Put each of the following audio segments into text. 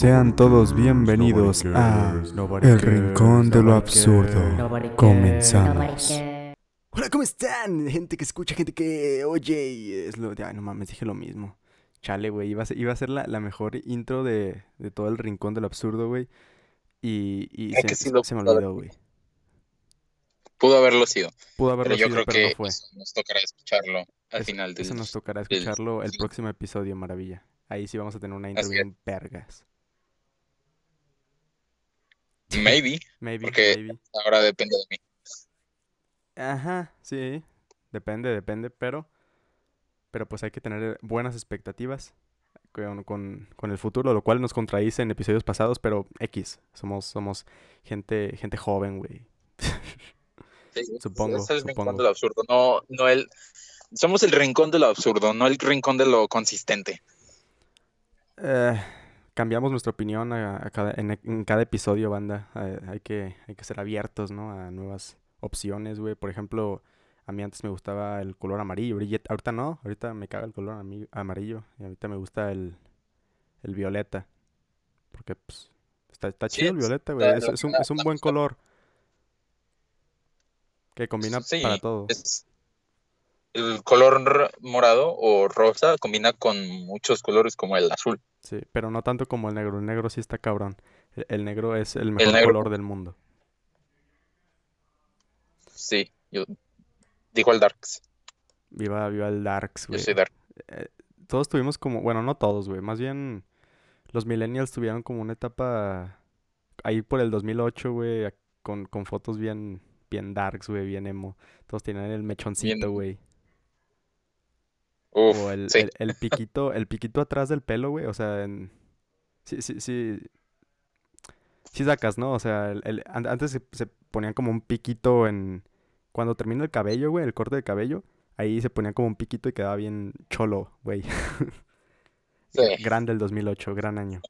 Sean todos bienvenidos a El Rincón de lo Absurdo. Comenzamos. Hola, ¿cómo están? Gente que escucha, gente que oye y es lo... Ay, no mames, dije lo mismo. Chale, güey, iba a ser, iba a ser la, la mejor intro de, de todo el Rincón de lo Absurdo, güey. Y, y Es se, que sí lo se me olvidó, güey. Pudo haberlo sido, Pudo haberlo pero yo sido, creo pero que no fue. pues, nos tocará escucharlo al Eso- final del... Eso nos tocará del- escucharlo el próximo episodio, maravilla. Ahí sí vamos a tener una intro es. bien vergas. Maybe, Maybe, Porque- maybe. ahora depende de mí. Ajá, sí. Depende, depende, pero. Pero pues hay que tener buenas expectativas con, con, con el futuro, lo cual nos contradice en episodios pasados, pero X. Somos, somos gente, gente joven, güey. Sí, Supongo, Es el supongo. rincón de lo absurdo, no, no el... Somos el rincón de lo absurdo, no el rincón de lo consistente. Eh, cambiamos nuestra opinión a, a cada, en, en cada episodio, banda. Eh, hay que, hay que ser abiertos, ¿no? A nuevas opciones, güey. Por ejemplo, a mí antes me gustaba el color amarillo. ahorita- no, ahorita me caga el color amarillo. Y ahorita me gusta el, el violeta. Porque, pues, está, está Sí, chido el violeta, güey. Es, un, es un buen color. Que combina Sí, para todo. es- el color morado o rosa combina con muchos colores como el azul. Sí, pero no tanto como el negro. El negro sí está cabrón. El, el negro es el mejor color del mundo. Sí, yo digo el darks, Viva, viva el Darks, yo güey. soy dark. eh, todos tuvimos como, bueno, no todos, güey, más bien los millennials tuvieron como una etapa ahí por el 2008, güey, con, con fotos bien, bien darks, güey, bien emo. Todos tenían el mechoncito, güey. Uf, O el, sí. el, el piquito, el piquito atrás del pelo, güey, o sea, en... Sí, sí, sí. Sí sacas, ¿no? O sea, el, el- an- antes se, se ponían como un piquito en... Cuando termina el cabello, güey, el corte de cabello, ahí se ponía como un piquito y quedaba bien cholo, güey. Sí. Grande el 2008, gran año.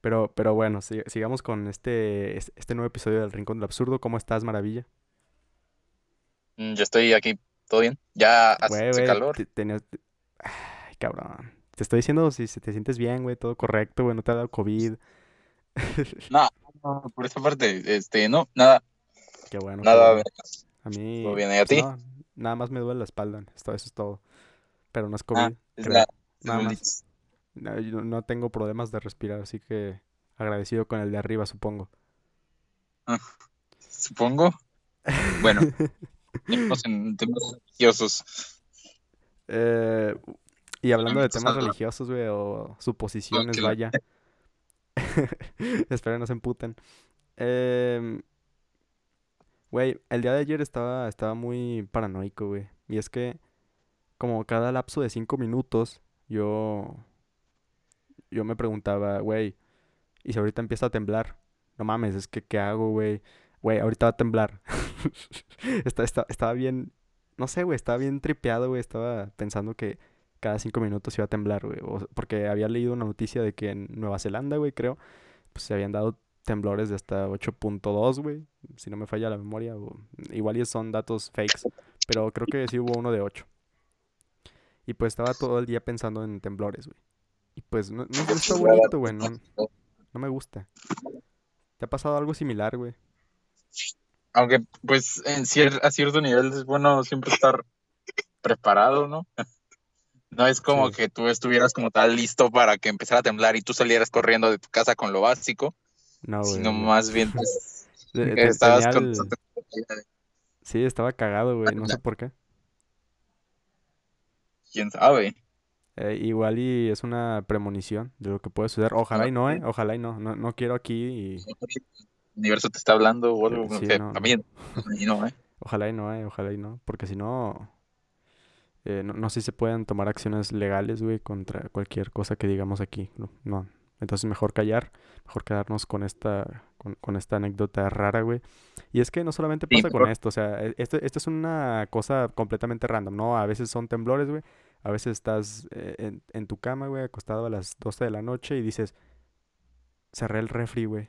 Pero, pero bueno, si- sigamos con este, es- este nuevo episodio del Rincón del Absurdo. ¿Cómo estás, Maravilla? Mm, Yo estoy aquí, ¿todo bien? Ya hace calor. te- tenías- te- Ay, cabrón. Te estoy diciendo si te sientes bien, güey, todo correcto, güey, no te ha dado COVID. No, no, por esa parte, este, no, nada, Qué bueno, nada. A mí, todo bien. ¿Y a pues ti? no, nada más me duele la espalda. Esto, eso es todo. Pero no es Ah, COVID, es la- es Nada más. No, yo no tengo problemas de respirar, así que agradecido con el de arriba, supongo. Supongo. Bueno, en temas religiosos. Eh, y hablando de temas religiosos, güey, o suposiciones, vaya. Espero no se emputen. Em, Güey, el día de ayer estaba, estaba muy paranoico, güey. Y es que, como cada lapso de cinco minutos, yo, yo me preguntaba, güey, ¿y si ahorita empieza a temblar? No mames, es que, ¿qué hago, güey? Güey, ahorita va a temblar. Está- está- estaba bien, no sé, güey, estaba bien tripeado, güey. Estaba pensando que cada cinco minutos iba a temblar, güey. porque había leído una noticia de que en Nueva Zelanda, güey, creo, pues se habían dado temblores de hasta 8.2, güey. Si no me falla la memoria. o- igual y son datos fakes. Pero creo que sí hubo uno de 8. Y pues estaba todo el día pensando en temblores, güey. Y pues no está bonito, güey. No, no me gusta. ¿Te ha pasado algo similar, güey? Aunque, pues, en cier- a cierto nivel es bueno siempre estar preparado, ¿no? No es como Sí. que tú estuvieras como tal listo para que empezara a temblar y tú salieras corriendo de tu casa con lo básico, No, güey. sino güey. más bien pues, De- estabas con... el- Sí, estaba cagado, güey. No sé por qué. ¿Quién sabe? Eh, igual y es una premonición de lo que puede suceder. Ojalá y no, ¿eh? Ojalá y no. No, no quiero aquí y... Universo te está hablando o algo, Sí, no, también. Y no, ¿eh? Ojalá y no, eh, ojalá y no, porque si no, eh, no, no sé si se pueden tomar acciones legales, güey, contra cualquier cosa que digamos aquí, no, no. Entonces mejor callar, mejor quedarnos con esta, con, con esta anécdota rara, güey. Y es que no solamente Sí, pasa con esto, o sea, esto, esto es una cosa completamente random, ¿no? A veces son temblores, güey, a veces estás eh, en, en tu cama, güey, acostado a las 12 de la noche y dices, cerré el refri, güey.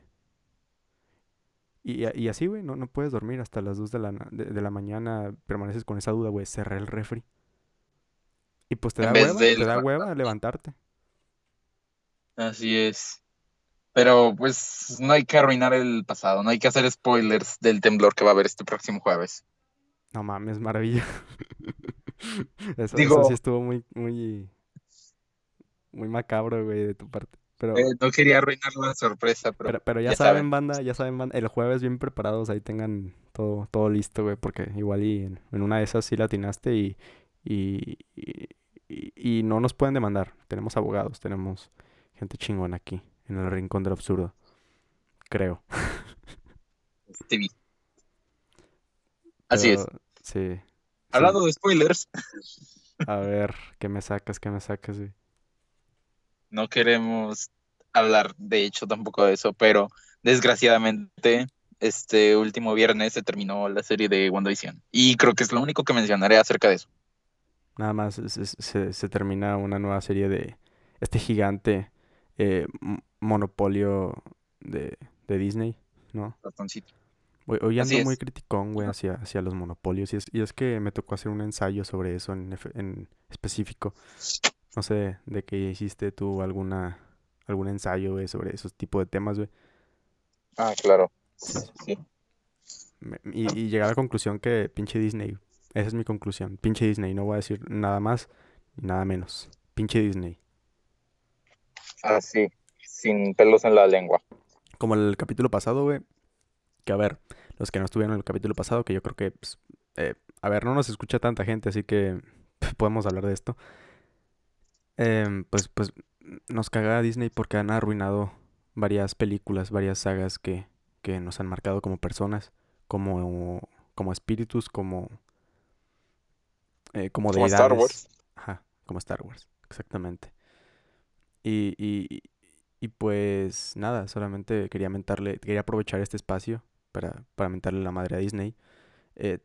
Y, así, güey, no, no puedes dormir hasta las 2 de la, de, de la mañana, permaneces con esa duda, güey, cerré el refri. Y pues te da hueva, te da hueva levantarte. Así es. Pero pues no hay que arruinar el pasado, no hay que hacer spoilers del temblor que va a haber este próximo jueves. No mames, maravilla. eso, Digo- eso sí estuvo muy, muy, muy macabro, güey, de tu parte. Pero, Eh, no quería arruinar la sorpresa, pero, pero, pero ya, ya saben, saben. banda, ya saben, banda, el jueves bien preparados, ahí tengan todo, todo listo, güey, porque igual y en, en una de esas sí la atinaste y, y, y, y- y no nos pueden demandar. Tenemos abogados, tenemos gente chingona aquí, en el rincón del absurdo. Creo. te vi. Así es. Sí. Hablando de spoilers, A ver, ¿qué me sacas? ¿Qué me sacas, güey? No queremos hablar de hecho tampoco de eso, pero desgraciadamente este último viernes se terminó la serie de WandaVision. Y creo que es lo único que mencionaré acerca de eso. Nada más se, se termina una nueva serie de este gigante eh, monopolio de, de Disney, ¿no? Ratoncito. Hoy, hoy ando muy criticón, güey, hacia, hacia los monopolios. Y es, y es que me tocó hacer un ensayo sobre eso en, en específico. No sé de qué hiciste tú alguna, algún ensayo, güey, sobre esos tipos de temas, güey. Ah, claro. Sí. Sí. Y, y llegué a la conclusión que pinche Disney. Esa es mi conclusión. Pinche Disney. No voy a decir nada más ni nada menos. Pinche Disney. Así, sin pelos en la lengua. Como el capítulo pasado, güey. Que a ver, los que no estuvieron en el capítulo pasado, que yo creo que, pues, eh, a ver, no nos escucha tanta gente, así que podemos hablar de esto. Em, pues, pues, nos caga Disney porque han arruinado varias películas, varias sagas que, que nos han marcado como personas, como, como espíritus, como, eh, como Como Star. Wars. Ajá, como Star Wars, exactamente. Y, y, y pues nada, solamente quería mentarle, quería aprovechar este espacio para, para mentarle la madre a Disney. Eh,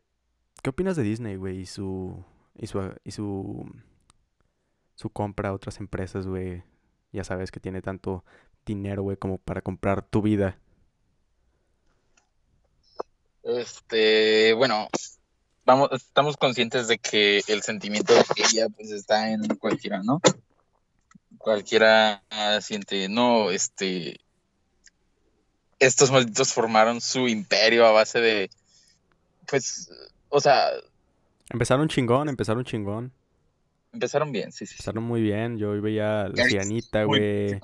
¿qué opinas de Disney, güey? Y su, y su, y su, su compra a otras empresas, güey. Ya sabes que tiene tanto dinero, güey, como para comprar tu vida. Este, bueno, vamos, estamos conscientes de que el sentimiento de ella pues está en cualquiera, ¿no? Cualquiera siente, no, este, estos malditos formaron su imperio a base de, pues, o sea, Empezaron chingón, empezaron chingón. Empezaron bien, sí, sí. Empezaron muy bien. Yo veía a muy- güey.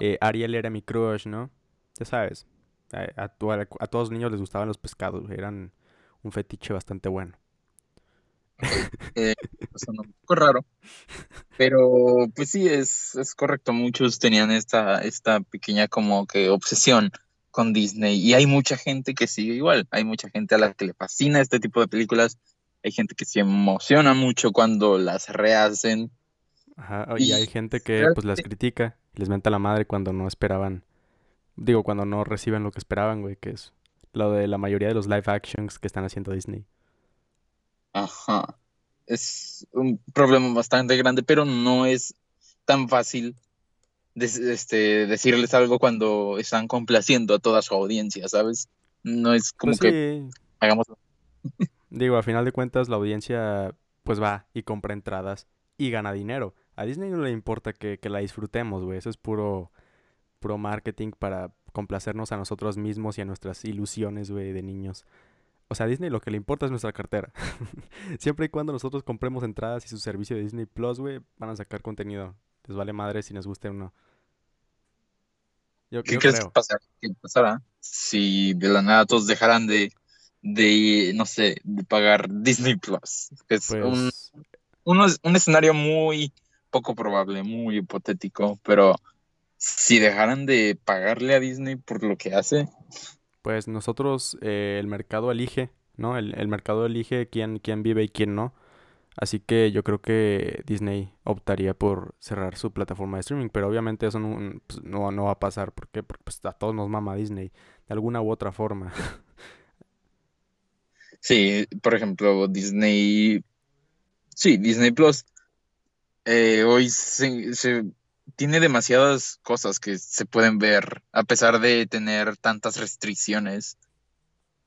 Eh, Ariel era mi crush, ¿no? Ya sabes. A, a a- a todos los niños les gustaban los pescados, Eran un fetiche bastante bueno. Eh, suena un poco raro, pero pues sí, es, es correcto. Muchos tenían esta, esta pequeña como que obsesión con Disney y hay mucha gente que sigue igual. Hay mucha gente a la que le fascina este tipo de películas. Hay gente que se emociona mucho cuando las rehacen. Ajá, o- y hay gente que pues las critica y les menta la madre cuando no esperaban, digo, cuando no reciben lo que esperaban, güey, que es lo de la mayoría de los live actions que están haciendo Disney. Ajá. Es un problema bastante grande, pero no es tan fácil este, decirles algo cuando están complaciendo a toda su audiencia, ¿sabes? No es como Pues que sí, hagamos digo, a final de cuentas la audiencia pues va y compra entradas y gana dinero. A Disney no le importa que, que la disfrutemos, güey, eso es puro, puro marketing para complacernos a nosotros mismos y a nuestras ilusiones, güey, de niños. O sea, a Disney lo que le importa es nuestra cartera. Siempre y cuando nosotros compremos entradas y su servicio de Disney Plus, güey, van a sacar contenido. Les vale madre si nos guste o no. Yo, ¿Qué yo crees que pasará? ¿Qué pasará si de la nada todos dejaran de, de no sé, de pagar Disney Plus? Es un, Pues, uno- un escenario muy poco probable, muy hipotético, pero si dejaran de pagarle a Disney por lo que hace, pues nosotros, eh, el mercado elige, ¿no? El, el mercado elige quién, quién vive y quién no. Así que yo creo que Disney optaría por cerrar su plataforma de streaming, pero obviamente eso no, pues, no, no va a pasar. ¿Por qué? Porque pues, a todos nos mama Disney, de alguna u otra forma. sí, por ejemplo, Disney, sí, Disney Plus, eh, hoy se, se- tiene demasiadas cosas que se pueden ver, a pesar de tener tantas restricciones.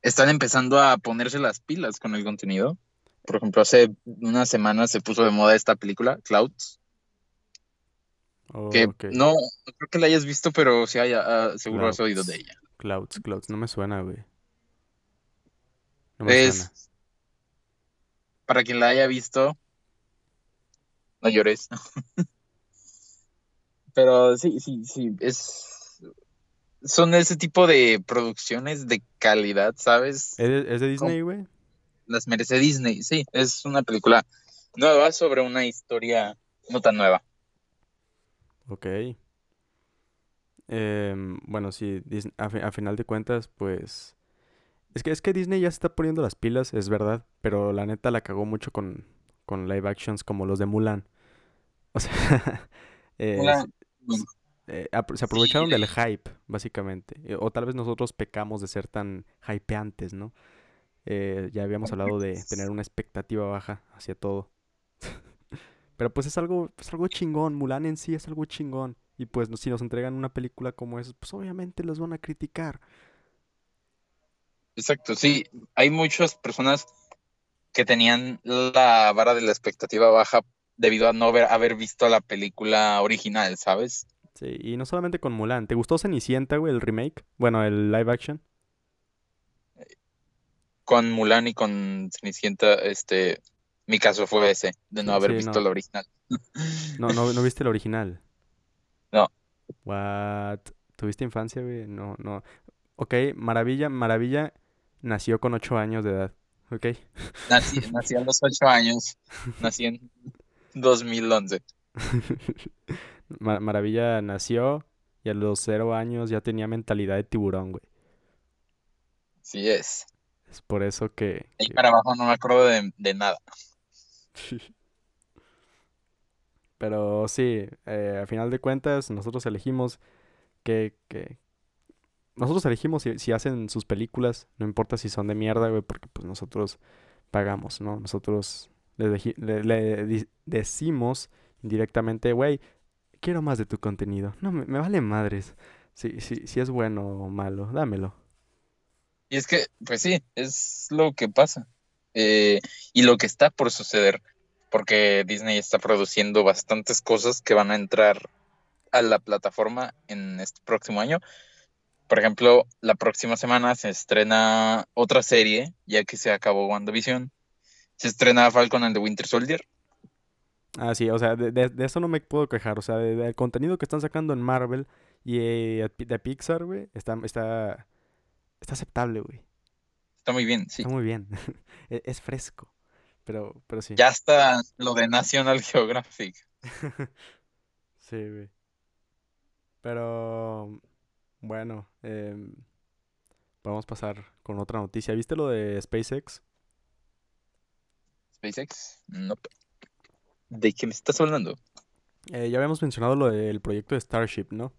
Están empezando a ponerse las pilas con el contenido. Por ejemplo, hace una semana se puso de moda esta película, Clouds. que Ok. no, no creo que la hayas visto, pero sí haya, ah, seguro has oído de ella. Clouds, Clouds. No me suena, güey. No me suena. Es, para quien la haya visto, no llores. Pero sí, sí, sí, es, son ese tipo de producciones de calidad, ¿sabes? ¿Es de, Disney, güey? Las merece Disney, sí, es una película nueva sobre una historia no tan nueva. Ok. Em, bueno, sí, a, a final de cuentas, pues... Es que, es que Disney ya se está poniendo las pilas, es verdad, pero la neta la cagó mucho con, con live actions como los de Mulan. O sea, eh, Mulan, eh, se sí, aprovecharon del hype, básicamente. Eh, O tal vez nosotros pecamos de ser tan hypeantes, ¿no? Eh, ya habíamos hablado de tener una expectativa baja hacia todo. Pero pues es algo, es algo chingón, Mulan en sí es algo chingón. Y pues si nos entregan una película como esa, pues obviamente los van a criticar. Exacto, sí, hay muchas personas que tenían la vara de la expectativa baja debido a no haber, haber visto la película original, ¿sabes? Sí, y no solamente con Mulan. ¿Te gustó Cenicienta, güey, el remake? Bueno, el live action. Con Mulan y con Cenicienta, este, mi caso fue ese, de no Sí, haber sí, visto no. la original. No, no, no viste el original. No. What? ¿Tuviste infancia, güey? No, no. Ok, Maravilla, Maravilla nació con ocho años de edad. Ok. Nací, nací a los ocho años, nací en 2011. Ma- Maravilla nació y a los cero años ya tenía mentalidad de tiburón, güey. Sí es. Es por eso que, Ahí que- para abajo no me acuerdo de, de nada. Pero sí, eh, a final de cuentas, nosotros elegimos que, que... Nosotros elegimos si, hacen sus películas, no importa si son de mierda, güey, porque pues nosotros pagamos, ¿no? Nosotros le, decimos indirectamente, güey, quiero más de tu contenido. No, me, me vale madres. Si, si, si es bueno o malo, dámelo. Y es que, pues sí, es lo que pasa. Eh, y lo que está por suceder. Porque Disney está produciendo bastantes cosas que van a entrar a la plataforma en este próximo año. Por ejemplo, la próxima semana se estrena otra serie, ya que se acabó WandaVision. Se estrena Falcon and the Winter Soldier. Ah, sí, o sea, de, de- de eso no me puedo quejar. O sea, de- del contenido que están sacando en Marvel y eh, de Pixar, güey, está, está, está aceptable, güey. Está muy bien, sí. Está muy bien. E- Es fresco. Pero, pero sí. Ya está lo de National Geographic. Sí, güey. Pero, bueno, em, vamos a pasar con otra noticia. ¿Viste lo de SpaceX? SpaceX. No. ¿De qué me estás hablando? Eh, ya habíamos mencionado lo del proyecto de Starship, ¿no?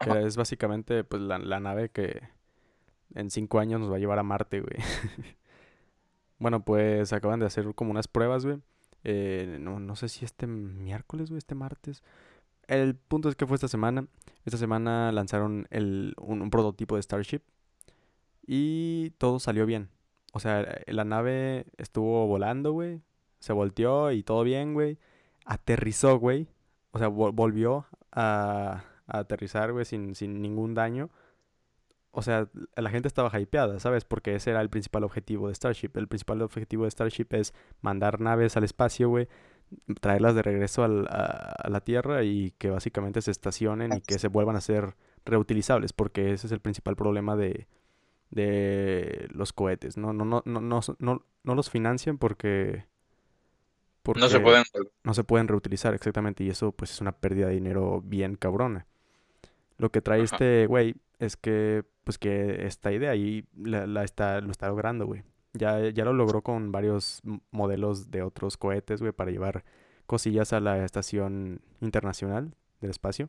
Que es básicamente pues la, la nave que en cinco años nos va a llevar a Marte, güey. Bueno, pues acaban de hacer como unas pruebas, güey. Eh, no, no sé si este miércoles, güey, este martes. El punto es que fue esta semana. Esta semana lanzaron el, un, prototipo de Starship y todo salió bien. O sea, la nave estuvo volando, güey. Se volteó y todo bien, güey. Aterrizó, güey. O sea, vol- volvió a, a aterrizar, güey, sin, sin ningún daño. O sea, la gente estaba hypeada, ¿sabes? Porque ese era el principal objetivo de Starship. El principal objetivo de Starship es mandar naves al espacio, güey. Traerlas de regreso al- a, a la Tierra y que básicamente se estacionen y que se vuelvan a ser reutilizables. Porque ese es el principal problema de, de los cohetes. No, no, no, no, no, no, no los financian porque, No se pueden. no se pueden reutilizar exactamente y eso pues es una pérdida de dinero bien cabrona. Lo que trae Ajá. este güey es que pues que esta idea y la, la está lo está logrando, güey. Ya, ya lo logró con varios modelos de otros cohetes, güey, para llevar cosillas a la estación internacional del espacio.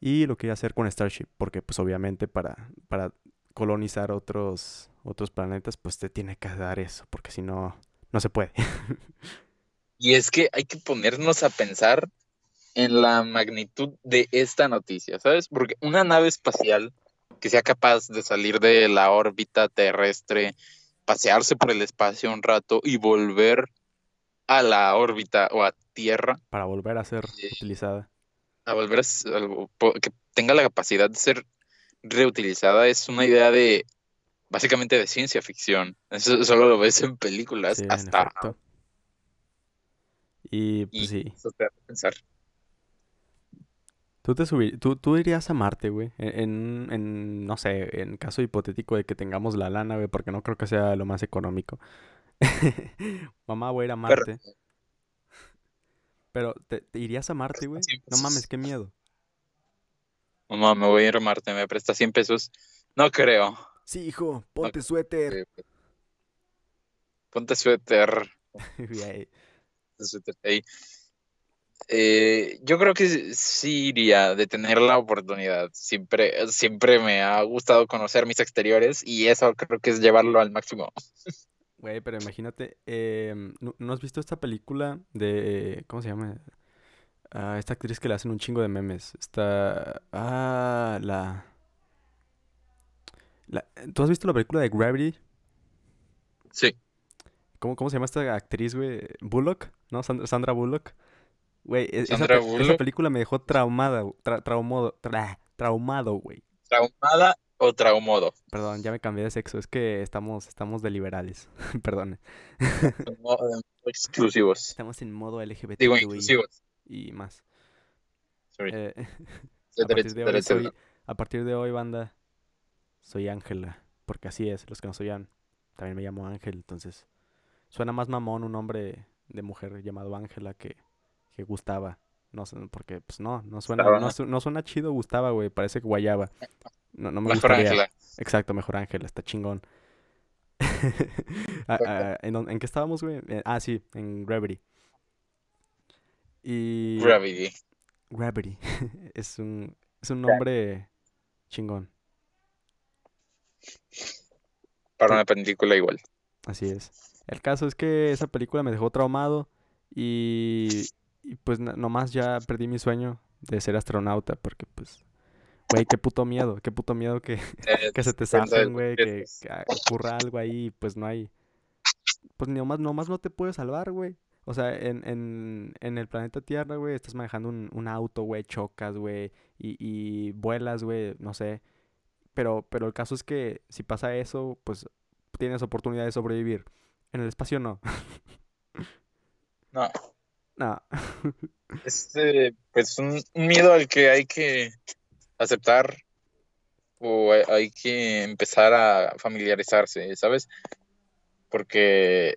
Y lo quiere hacer con Starship, porque pues obviamente para, para colonizar otros, otros planetas, pues te tiene que dar eso, porque si no, no se puede. Y es que hay que ponernos a pensar en la magnitud de esta noticia, ¿sabes? Porque una nave espacial que sea capaz de salir de la órbita terrestre, pasearse por el espacio un rato y volver a la órbita o a tierra Para volver a ser Sí. utilizada. a volver a que tenga la capacidad de ser reutilizada es una idea de básicamente de ciencia ficción. Eso solo lo ves en películas Sí, hasta y pues sí. eso te hace pensar. Tú te subir, tú, tú irías a Marte, güey. En, en, en, no sé, en caso hipotético de que tengamos la lana, güey, porque no creo que sea lo más económico. Mamá, voy a ir a Marte. Pero, ¿te, te irías a Marte, güey? 100 No mames, qué miedo. Mamá, me voy a ir a Marte, me presta 100 pesos. No creo. Sí, hijo, ponte suéter. Ponte suéter. Ponte suéter ahí. Eh, yo creo que sí- iría de tener la oportunidad. Siempre, siempre me ha gustado conocer mis exteriores y eso creo que es llevarlo al máximo. Güey, pero imagínate, em, ¿no, no has visto esta película de, ¿cómo se llama? Ah, esta actriz que le hacen un chingo de memes. Esta, ah, la, la, ¿tú has visto la película de Gravity? Sí. ¿Cómo, cómo se llama esta actriz, güey? Bullock, ¿no? Sandra Bullock. Güey, e- esa, esa película me dejó traumada, tra- traumado, tra- traumado, güey. ¿Traumada o traumodo? Perdón, ya me cambié de sexo, es que estamos, estamos de liberales, perdón. Exclusivos. Estamos en modo Digo, LGBTQI inclusivos. y más. Sorry. Eh, a partir de hoy soy, a partir de hoy, banda, soy Ángela, porque así es, los que no soy también me llamo Ángel, entonces suena más mamón un nombre de mujer llamado Ángela que, que Gustava, no sé, porque pues no, no suena, no, su- no suena chido Gustava, güey, parece guayaba, no, no me Mejor gustaría, Ángela. exacto, mejor Ángela, está chingón. Ah, ah, ¿en, dónde- en qué estábamos, güey? Eh, ah, sí, en Gravity. Y... Gravity. Gravity. Es un, es un nombre chingón. Para una película igual. Así es. El caso es que esa película me dejó traumado y, y pues nomás ya perdí mi sueño de ser astronauta porque pues, güey, qué puto miedo, qué puto miedo que, que se te los güey, que, ocurra algo ahí y pues no hay, pues nomás, nomás no te puedes salvar, güey. O sea, en, en, en el planeta Tierra, güey, estás manejando un, un auto, güey, chocas, güey, y, y vuelas, güey, no sé. Pero, pero el caso es que si pasa eso, pues tienes oportunidad de sobrevivir. En el espacio no. No, No. es eh, pues un, un miedo al que hay que aceptar o hay, hay que empezar a familiarizarse, ¿sabes? Porque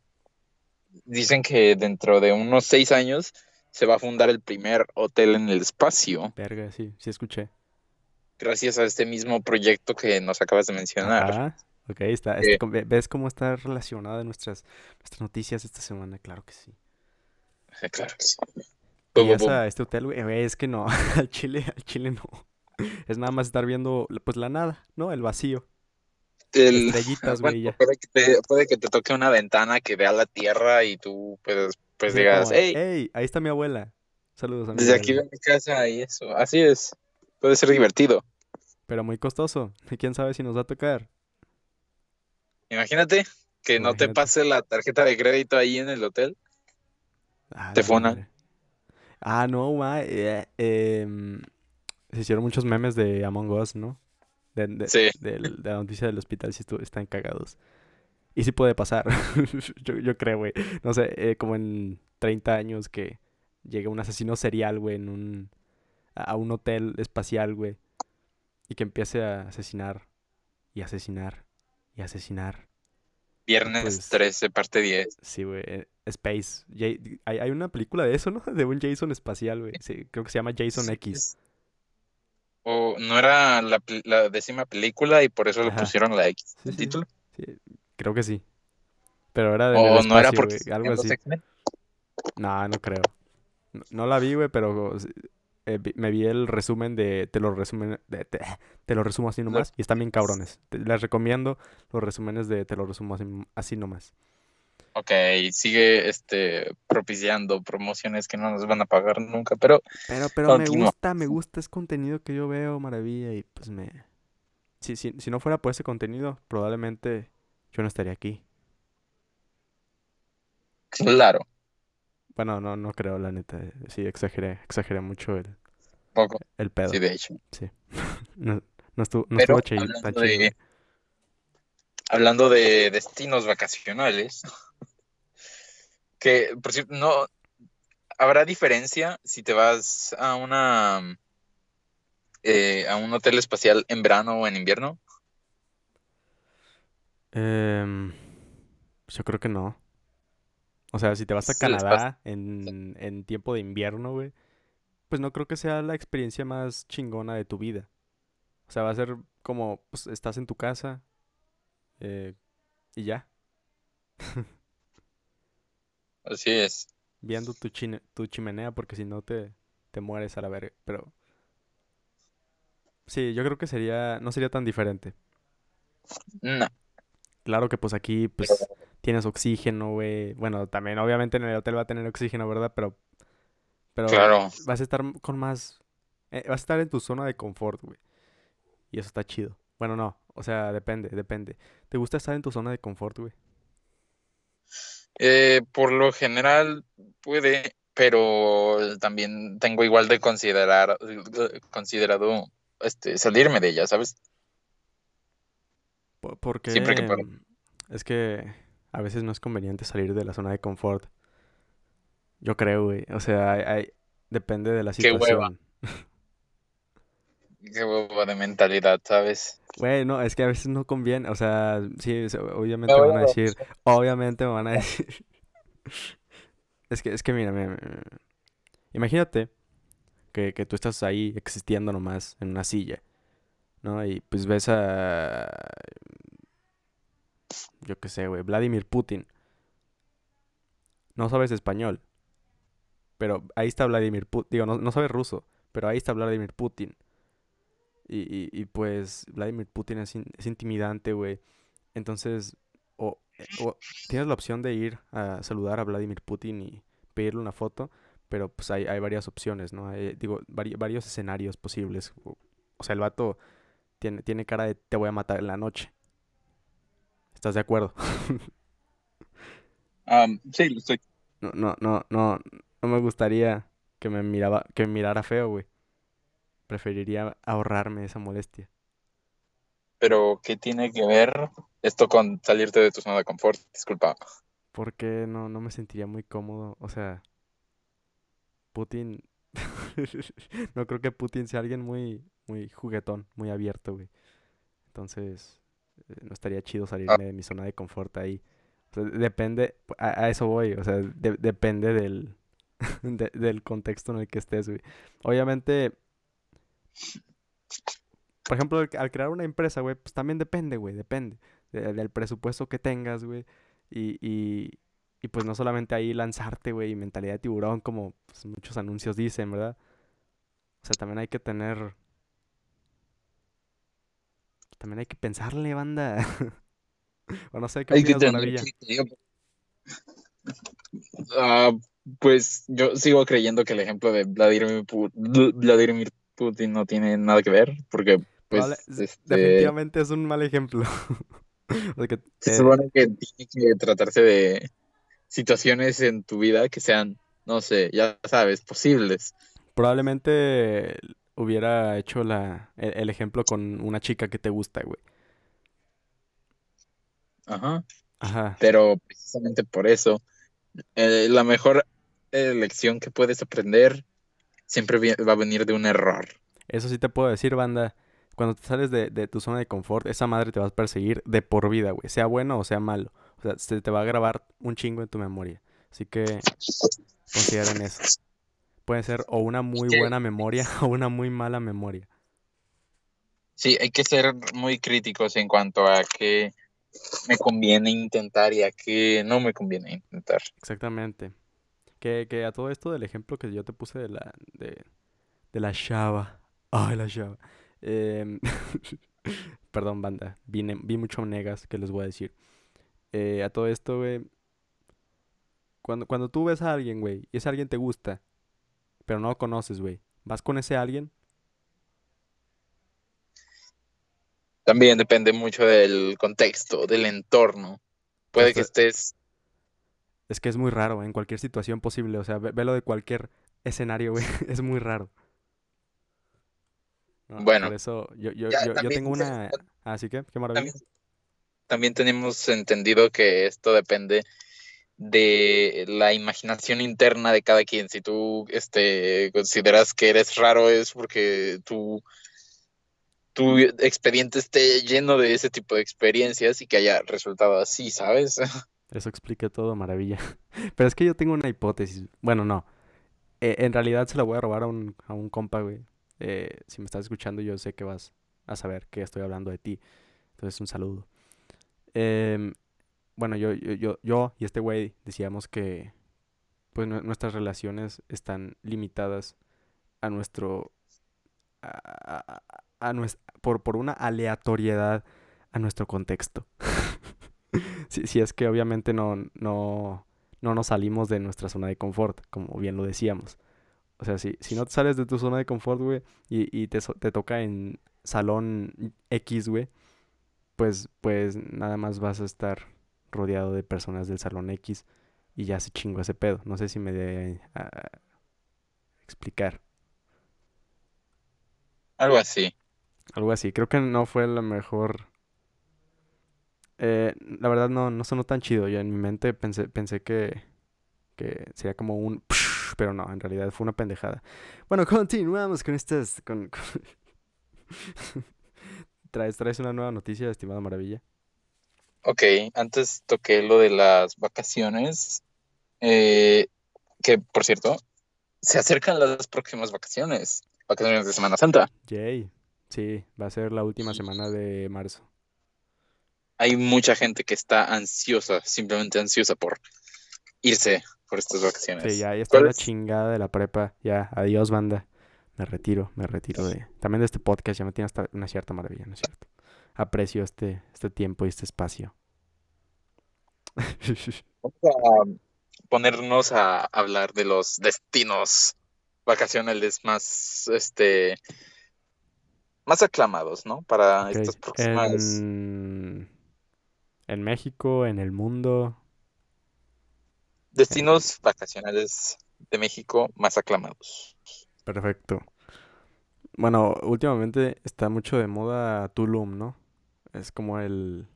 dicen que dentro de unos seis años se va a fundar el primer hotel en el espacio, Verga, sí, sí escuché. gracias a este mismo proyecto que nos acabas de mencionar. Ajá. Ok, está, Eh. está- ve- ¿ves cómo está relacionada nuestras, nuestras noticias esta semana? Claro que sí. Eh, Claro que sí. ¿Irías bu. a este hotel, güey? Güey, Es que no, al Chile, al Chile no. Es nada más estar viendo, pues, la nada, ¿no? El vacío. El- Estrellitas, güey, puede que te, puede que te toque una ventana que vea la tierra y tú pues, pues digas, como, hey, hey, ahí está mi abuela. Saludos a mi desde aquí abuela. veo mi casa y eso. Así es. Puede ser divertido. Pero muy costoso. Y quién sabe si nos va a tocar. Imagínate que no te pase la tarjeta de crédito ahí en el hotel. Ah, Te la funan. madre. Ah, no, ma. eh, em, se hicieron muchos memes de Among Us, ¿no? De, de- Sí. de la noticia del hospital, estu- están cagados. Y sí puede pasar. yo, yo creo, güey. No sé, eh, como en 30 años que llegue un asesino serial, güey, en un, a a un hotel espacial, güey. Y que empiece a asesinar y asesinar y asesinar. Viernes Pues- 13, parte 10. Sí, güey. eh, Space. Hay, hay una película de eso, ¿no? De un Jason espacial, güey. Sí, creo que se llama Jason Sí, X. O no era la, décima película y por eso le pusieron la X el sí. título. Sí, creo que sí. Pero era de O no era porque algo así. No, no creo. No, no la vi, güey, pero eh, me vi el resumen de. Te lo resumen. de- te, te lo resumo así nomás. Y están bien cabrones. Te- les recomiendo los resúmenes de Te lo resumo así, así nomás. Ok, sigue este propiciando promociones que no nos van a pagar nunca, pero Pero, pero me gusta, me gusta. Es contenido que yo veo, maravilla. Y pues me. Si, si, si no fuera por ese contenido, probablemente yo no estaría aquí. claro. Bueno, no, no creo, la neta. Sí, exageré, exageré mucho el, Poco. el pedo. Sí, de hecho. No, no estuvo, no Pero estuvo chi- tan hablando chido. de, hablando de destinos vacacionales, que por cierto, no habrá diferencia si te vas a una eh, a un hotel espacial en verano o en invierno. Em, yo creo que no. O sea, si te vas a Canadá en, en tiempo de invierno, güey, pues no creo que sea la experiencia más chingona de tu vida. O sea, va a ser como, pues, estás en tu casa eh, y ya, Así es. viendo tu, chine- tu chimenea, porque si no te, te mueres a la verga. Pero sí, yo creo que sería, no sería tan diferente. No, Claro que pues aquí, pues, tienes oxígeno, güey. Bueno, también obviamente en el hotel va a tener oxígeno, ¿verdad? Pero, pero claro. vas a estar con más, eh, vas a estar en tu zona de confort, güey. Y eso está chido. Bueno, no, o sea, depende, depende. ¿Te gusta estar en tu zona de confort, güey? Eh, por lo general puede, pero también tengo igual de considerar considerado este salirme de ella, ¿sabes? Po- Porque Siempre que puedo. es que a veces no es conveniente salir de la zona de confort. Yo creo, güey. O sea, hay- hay- depende de la Qué hueva. situación. Qué huevo de mentalidad, ¿sabes? Güey, no, es que a veces no conviene. O sea, sí, obviamente me van a decir, obviamente me van a decir. Es que, es que mira, mira. Imagínate que, que tú estás ahí existiendo nomás en una silla, ¿no? Y pues ves a, yo qué sé, güey, Vladimir Putin. No sabes español, pero ahí está Vladimir Putin. Digo, no, no sabes ruso, pero ahí está Vladimir Putin. Y, y, pues Vladimir Putin es, es intimidante, güey. Entonces, o, o tienes la opción de ir a saludar a Vladimir Putin y pedirle una foto, pero pues hay, hay varias opciones, ¿no? Hay, digo, vari- varios escenarios posibles. O, o sea, el vato tiene, tiene cara de te voy a matar en la noche. ¿Estás de acuerdo? Sí, lo estoy. No, no, no, no, no me gustaría que me miraba, que me mirara feo, güey. Preferiría ahorrarme esa molestia. Pero, ¿qué tiene que ver esto con salirte de tu zona de confort? Disculpa. Porque no, no me sentiría muy cómodo. O sea, Putin. No creo que Putin sea alguien muy, muy juguetón, muy abierto, güey. Entonces, no estaría chido salirme de mi zona de confort ahí. O sea, depende, a, a eso voy, o sea, de- depende del, de- del contexto en el que estés, güey. Obviamente, por ejemplo, al, al crear una empresa, güey, pues también depende, güey, depende de- del presupuesto que tengas, güey. Y, y, y pues no solamente ahí lanzarte, güey, y mentalidad de tiburón, como pues, muchos anuncios dicen, ¿verdad? O sea, también hay que tener... También hay que pensarle, banda. O no sé, ¿qué Hay que opinas, tener Maravilla? criterio. Ah, pues yo sigo creyendo que el ejemplo de Vladimir, Pu- Vl- Vladimir Putin no tiene nada que ver, porque pues este, Definitivamente es un mal ejemplo. Que, se eh, supone que tiene que tratarse de situaciones en tu vida que sean, no sé, ya sabes, posibles. probablemente hubiera hecho la, el, el ejemplo con una chica que te gusta, güey. Ajá. Ajá. Pero precisamente por eso, eh, la mejor eh, lección que puedes aprender siempre va a venir de un error. Eso sí te puedo decir, banda. Cuando te sales de, de tu zona de confort, esa madre te va a perseguir de por vida, güey. Sea bueno o sea malo. O sea, se te va a grabar un chingo en tu memoria. Así que consideren eso. Puede ser o una muy buena memoria o una muy mala memoria. Sí, hay que ser muy críticos en cuanto a qué me conviene intentar y a qué no me conviene intentar. Exactamente. Que, que a todo esto del ejemplo que yo te puse de la, de, de la chava. Ay, la chava. Em, perdón, banda. Vi, vi mucho negas que les voy a decir. Eh, a todo esto, güey. Cuando, cuando tú ves a alguien, güey, y ese alguien te gusta, pero no lo conoces, güey. ¿Vas con ese alguien? También depende mucho del contexto, del entorno. Puede que estés es que es muy raro en cualquier situación posible. O sea, ve- velo de cualquier escenario, güey. Es muy raro. No, Bueno, Por eso yo, yo, ya yo, yo tengo una... Así que, qué maravilla. También, también tenemos entendido que esto depende de la imaginación interna de cada quien. Si tú este, consideras que eres raro es porque tu, tu expediente esté lleno de ese tipo de experiencias y que haya resultado así, ¿sabes? Eso explica todo, maravilla. Pero es que yo tengo una hipótesis. Bueno, no. Eh, en realidad se la voy a robar a un, a un compa, güey. Eh, si me estás escuchando, yo sé que vas a saber que estoy hablando de ti. Entonces, un saludo. Em, bueno, yo, yo, yo, yo y este güey decíamos que pues nue- nuestras relaciones están limitadas a nuestro a, a- a- a nues- por, por una aleatoriedad a nuestro contexto. si, si es que obviamente no, no, no nos salimos de nuestra zona de confort, como bien lo decíamos. O sea, si, si no te sales de tu zona de confort, güey, y, y te, te toca en salón X, güey, pues, pues nada más vas a estar rodeado de personas del salón X y ya se chingó ese pedo. No sé si me de a- explicar. Algo así. Algo así. Creo que no fue la mejor. Eh, la verdad no, no sonó tan chido. Yo en mi mente pensé, pensé que, que sería como un pero no, en realidad fue una pendejada. Bueno, continuamos con estas. Con, con- ¿Traes, traes una nueva noticia, estimada Maravilla? Ok, antes toqué lo de las vacaciones, eh, que por cierto, se acercan las próximas vacaciones, vacaciones de Semana Santa. Yay. Sí, va a ser la última semana de marzo. hay mucha gente que está ansiosa, simplemente ansiosa por irse por estas Sí, vacaciones. ya, ya está ¿Cuál la es? chingada de la prepa. Ya, adiós, banda. Me retiro, me retiro de... También de este podcast, ya me tiene hasta una cierta maravilla, ¿no es cierto? Aprecio este, este tiempo y este espacio. Vamos a ponernos a hablar de los destinos vacacionales más, este, más aclamados, ¿no? Para Ok, estas próximas. en... En México, en el mundo... Destinos vacacionales de México más aclamados. Perfecto. Bueno, últimamente está mucho de moda Tulum, ¿no? Es como el,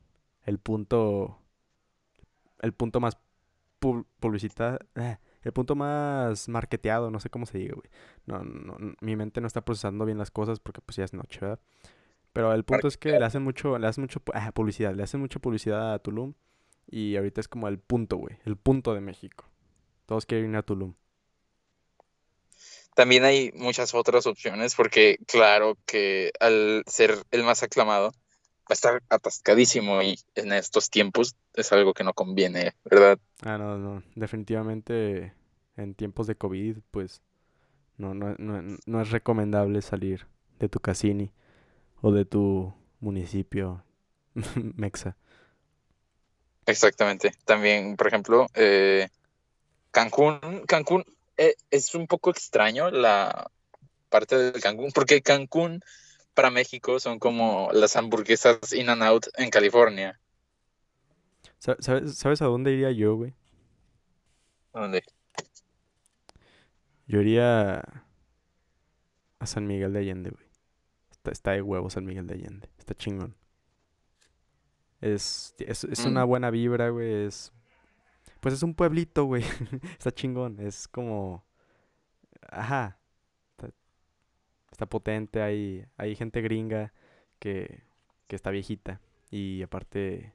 el punto, el punto más pub- publicita- eh, el punto más marketeado, no sé cómo se diga, güey. No, no, mi mente no está procesando bien las cosas porque pues ya es noche, ¿verdad? Pero el punto es que le hacen mucho, le hacen mucho ah, publicidad, le hacen mucha publicidad a Tulum y ahorita es como el punto, güey, el punto de México. Todos quieren ir a Tulum. También hay muchas otras opciones porque claro que al ser el más aclamado a estar atascadísimo y en estos tiempos es algo que no conviene, ¿verdad? Ah, no, no, definitivamente en tiempos de COVID, pues no, no, no, no es recomendable salir de tu casini o de tu municipio mexa. Exactamente. También, por ejemplo, eh, Cancún, Cancún eh, es un poco extraño la parte del Cancún, porque Cancún para México son como las hamburguesas In and Out en California. Sa- ¿Sabes, sabes a dónde iría yo, güey? Donde Yo iría a San Miguel de Allende, güey. Está, está de huevo San Miguel de Allende. Está chingón. Es, es, es una Mm. buena vibra, güey. Es, pues es un pueblito, güey. Está chingón. Es como... Ajá. Está, potente. Hay, hay gente gringa que, que está viejita. Y aparte,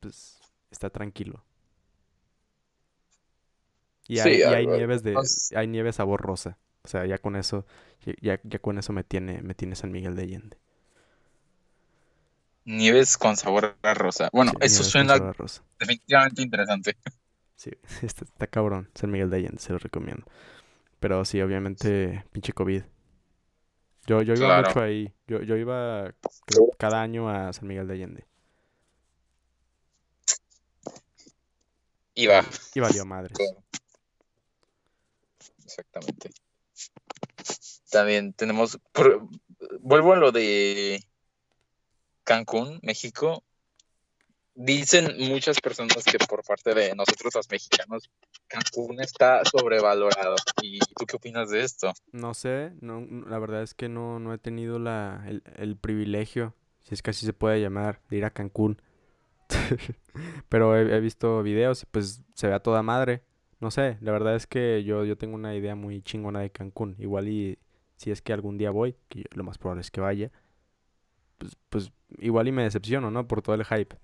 pues está tranquilo. Y hay, Sí, y hay algo- nieves de, hay nieve sabor rosa. O sea, ya con eso, ya, ya con eso me tiene, me tiene San Miguel de Allende. Nieves con sabor a rosa. Bueno, Sí, eso suena rosa. definitivamente interesante. Sí, está, está cabrón. San Miguel de Allende, se lo recomiendo. Pero sí, obviamente, pinche COVID. Yo, yo iba Claro. mucho ahí. Yo, yo iba creo, cada año a San Miguel de Allende. Va. Y valió madres. Claro. Exactamente. También tenemos, por- vuelvo a lo de Cancún, México. Dicen muchas personas que por parte de nosotros los mexicanos, Cancún está sobrevalorado. ¿Y tú qué opinas de esto? No sé, no, la verdad es que no, no he tenido la, el, el privilegio, si es que así se puede llamar, de ir a Cancún. Pero he, visto videos y pues se ve a toda madre. No sé, la verdad es que yo, yo tengo una idea muy chingona de Cancún. Igual y si es que algún día voy, que yo- lo más probable es que vaya, pues, pues igual y me decepciono, ¿no? Por todo el hype,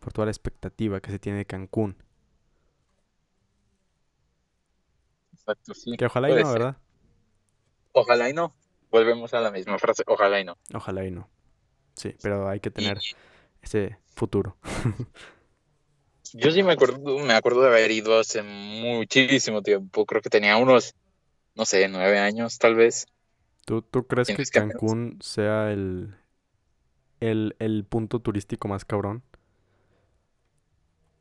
por toda la expectativa que se tiene de Cancún. Exacto, sí. Que ojalá y no, ser. ¿verdad? Ojalá y no. Volvemos a la misma frase, ojalá y no. Ojalá y no. Sí, pero hay que Y tener ese futuro. yo sí me acuerdo, me acuerdo de haber ido hace muchísimo tiempo. Creo que tenía unos, no sé, nueve años tal vez. ¿Tú, tú crees que Cancún sea el, el, el punto turístico más cabrón?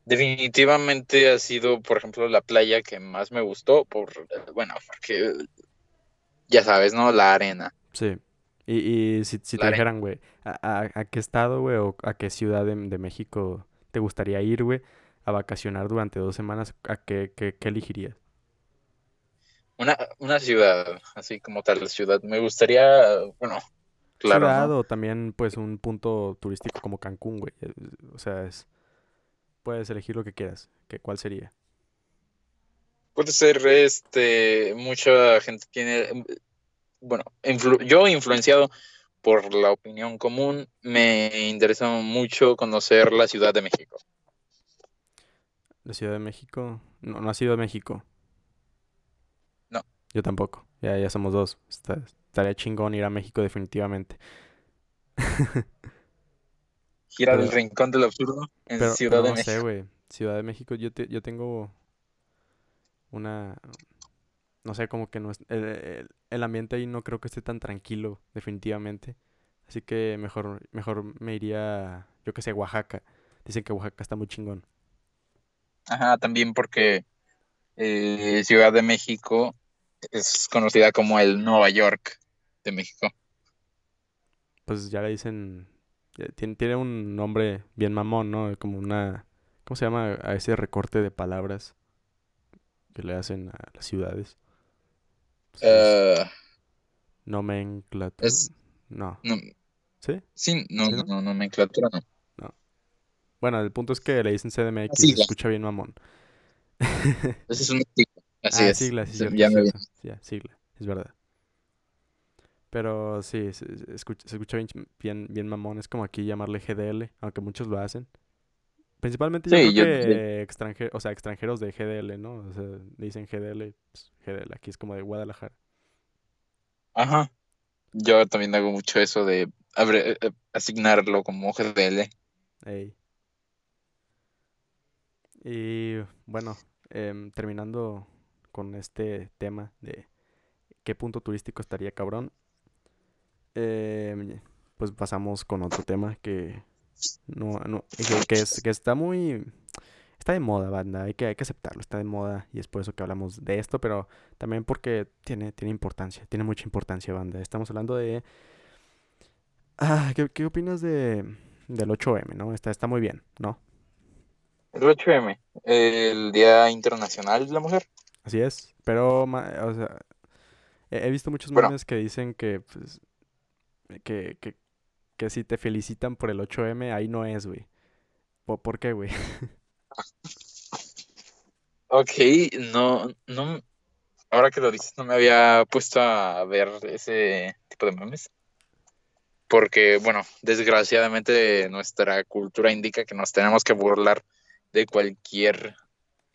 Definitivamente ha sido, por ejemplo, la playa que más me gustó por, bueno, porque ya sabes, ¿no? La arena. Sí. Y, y si, si te arena. dijeran, güey, ¿a, a, a qué estado, güey, o a qué ciudad de, de México te gustaría ir, güey, a vacacionar durante dos semanas, ¿a qué, qué, qué elegirías? Una, una ciudad, así como tal ciudad. Me gustaría, bueno, claro, Ciudad ¿no? o también, pues, un punto turístico como Cancún, güey. O sea, es... Puedes elegir lo que quieras. ¿Qué, cuál sería? Puede ser, este, mucha gente tiene, bueno, influ- yo influenciado por la opinión común, me interesa mucho conocer la Ciudad de México. ¿La Ciudad de México? No, no ha sido de México. No. Yo tampoco. Ya, ya somos dos. Está- estaría chingón ir a México definitivamente. Gira Pero- del Rincón del Absurdo en Pero, Ciudad de no sé, México. güey. Ciudad de México, yo, te- yo tengo una... No sé, como que no es... El, el- el ambiente ahí no creo que esté tan tranquilo, definitivamente. Así que mejor, mejor me iría, yo que sé, Oaxaca. Dicen que Oaxaca está muy chingón. Ajá, también porque eh, Ciudad de México es conocida como el Nueva York de México. Pues ya le dicen... Tiene, tiene un nombre bien mamón, ¿no? Como una... ¿Cómo se llama a ese recorte de palabras que le hacen a las ciudades? Es Eh, nomenclatura. es- No. no, ¿Sí? sí, no, ¿Sí, no, no? no, nomenclatura no. Bueno, el punto es que le dicen CDMX y se escucha bien mamón. Ese es un sigla, así ah, es. sigla, sí, Se- cierto, ya me vi. cierto. Ya, sigla, es verdad. Pero sí, se, se escucha, se escucha bien, bien, bien mamón. Es como aquí llamarle GDL, aunque muchos lo hacen. Principalmente yo Sí, creo yo- que extranjeros, o sea, extranjeros de GDL, ¿no? O sea, dicen GDL, pues, GDL, aquí es como de Guadalajara. Ajá. Yo también hago mucho eso de abre- eh, asignarlo como GDL. Ey. Y bueno, em, terminando con este tema de qué punto turístico estaría cabrón, em, pues pasamos con otro tema que no, no, que, que es, que está muy, está de moda, banda, hay que, hay que aceptarlo, está de moda y es por eso que hablamos de esto, pero también porque tiene, tiene importancia, tiene mucha importancia, banda. Estamos hablando de... Ah, ¿qué, qué opinas de, del 8M, no? Está, está muy bien, ¿no? El 8M, el Día Internacional de la Mujer. Así es, pero, o sea, he, visto muchos Bueno. memes que dicen que, pues, que, que, que si te felicitan por el 8M, ahí no es, güey. ¿Por, por qué, güey? Ok, no, no, ahora que lo dices, no me había puesto a ver ese tipo de memes. Porque, bueno, desgraciadamente nuestra cultura indica que nos tenemos que burlar de cualquier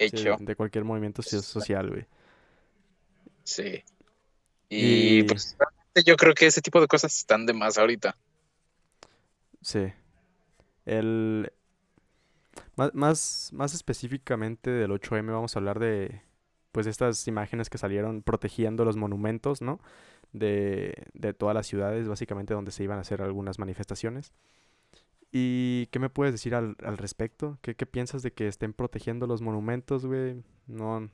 Sí, hecho. de cualquier movimiento so- social, güey. Sí. Y Y- pues yo creo que ese tipo de cosas están de más ahorita. Sí. El... Más, más, más específicamente del 8M vamos a hablar de, pues, estas imágenes que salieron protegiendo los monumentos, ¿no? De, de todas las ciudades, básicamente, donde se iban a hacer algunas manifestaciones. ¿Y qué me puedes decir al, al respecto? ¿Qué, qué piensas de que estén protegiendo los monumentos, güey? No...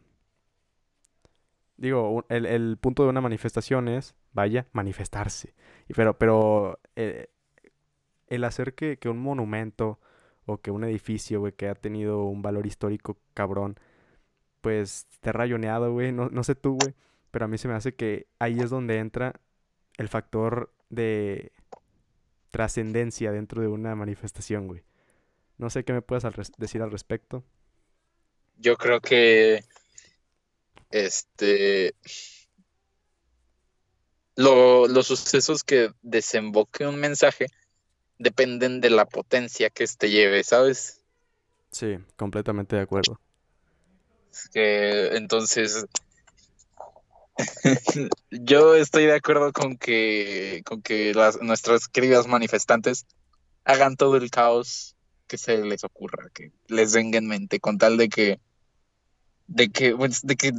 Digo, el, el punto de una manifestación es, vaya, manifestarse. Pero, pero eh, el hacer que, que un monumento o que un edificio, güey, que ha tenido un valor histórico cabrón, pues esté rayoneado, güey. No, no sé tú, güey, pero a mí se me hace que ahí es donde entra el factor de trascendencia dentro de una manifestación, güey. No sé qué me puedes decir al respecto. Yo creo que este los sucesos que desemboque un mensaje dependen de la potencia que este lleve, ¿sabes? Sí, completamente de acuerdo. que entonces yo estoy de acuerdo con que con que las, nuestras queridas manifestantes hagan todo el caos que se les ocurra, que les venga en mente, con tal de que de que pues, de que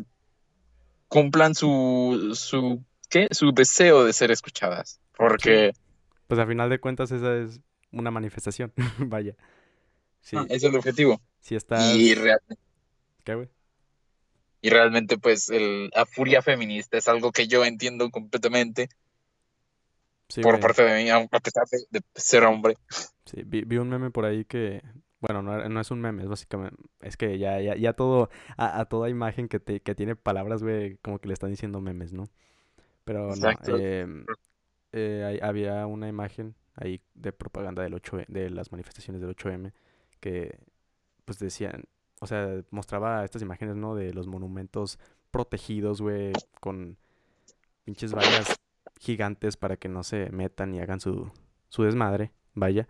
cumplan su su ¿qué? su deseo de ser escuchadas, porque pues a final de cuentas esa es una manifestación, vaya. Sí. Ah, es el objetivo. Si estás... Y realmente... ¿Qué, güey? Y realmente, pues, el, la furia feminista es algo que yo entiendo completamente. por parte de mí, a pesar de, ser hombre. Sí, vi, un meme por ahí que, bueno, no, es un meme, es básicamente, es que ya, ya, ya todo, a, toda imagen que, te, que tiene palabras, güey, como que le están diciendo memes, ¿no? Pero no, em, eh, había una imagen ahí de propaganda del 8 de las manifestaciones del 8M que pues decían, o sea, mostraba estas imágenes, ¿no? De los monumentos protegidos, güey, con pinches vallas gigantes para que no se metan y hagan su, su desmadre, vaya.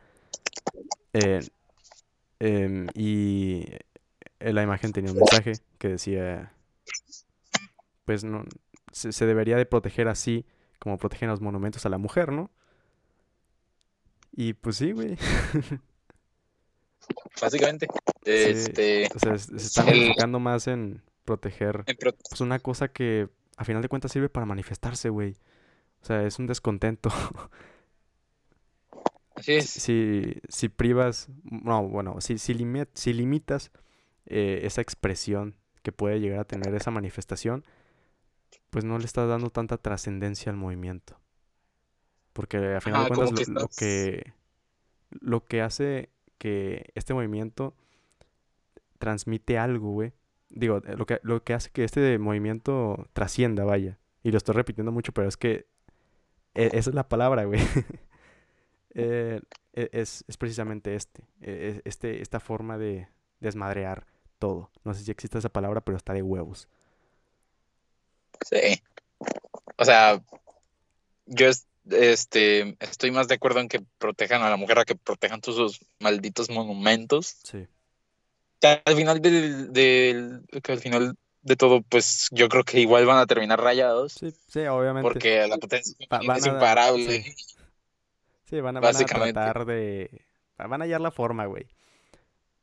Eh, em, y la imagen tenía un mensaje que decía, pues no, se debería de proteger así como protegen los monumentos a la mujer, ¿no? Y pues sí, güey. Básicamente. Este, o sea, se están enfocando más en proteger pues una cosa que a final de cuentas sirve para manifestarse, güey. O sea, es un descontento. Así es. Si, si privas, no, bueno, si, si, si limitas eh, esa expresión que puede llegar a tener esa manifestación, pues no le estás dando tanta trascendencia al movimiento. Porque a final de cuentas lo, que lo que hace que este movimiento transmite algo, güey. Digo, lo que, lo que hace que este movimiento trascienda, vaya. Y lo estoy repitiendo mucho, pero es que e, esa es la palabra, güey. Eh, e, es, es, precisamente este, e, este, esta forma de desmadrear todo. No sé si existe esa palabra, pero está de huevos. Sí. O sea, yo este, estoy más de acuerdo en que protejan a la mujer a que protejan todos sus malditos monumentos. Sí. Que al final de, que al final de todo, pues yo creo que igual van a terminar rayados. Sí, sí, obviamente. Porque la potencia es imparable. Sí, van, a, van a tratar de. Van a hallar la forma, güey.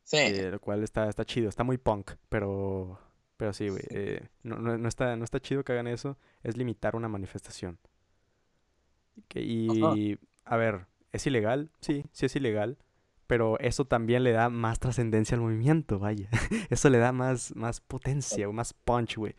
Sí. Eh, lo cual está, está chido, está muy punk, pero. Pero sí, güey. Eh, no, no, está, no está chido que hagan eso. Es limitar una manifestación. Y, a ver, ¿es ilegal? Sí, sí es ilegal. Pero eso también le da más trascendencia al movimiento, vaya. Eso le da más, más potencia, más punch, güey.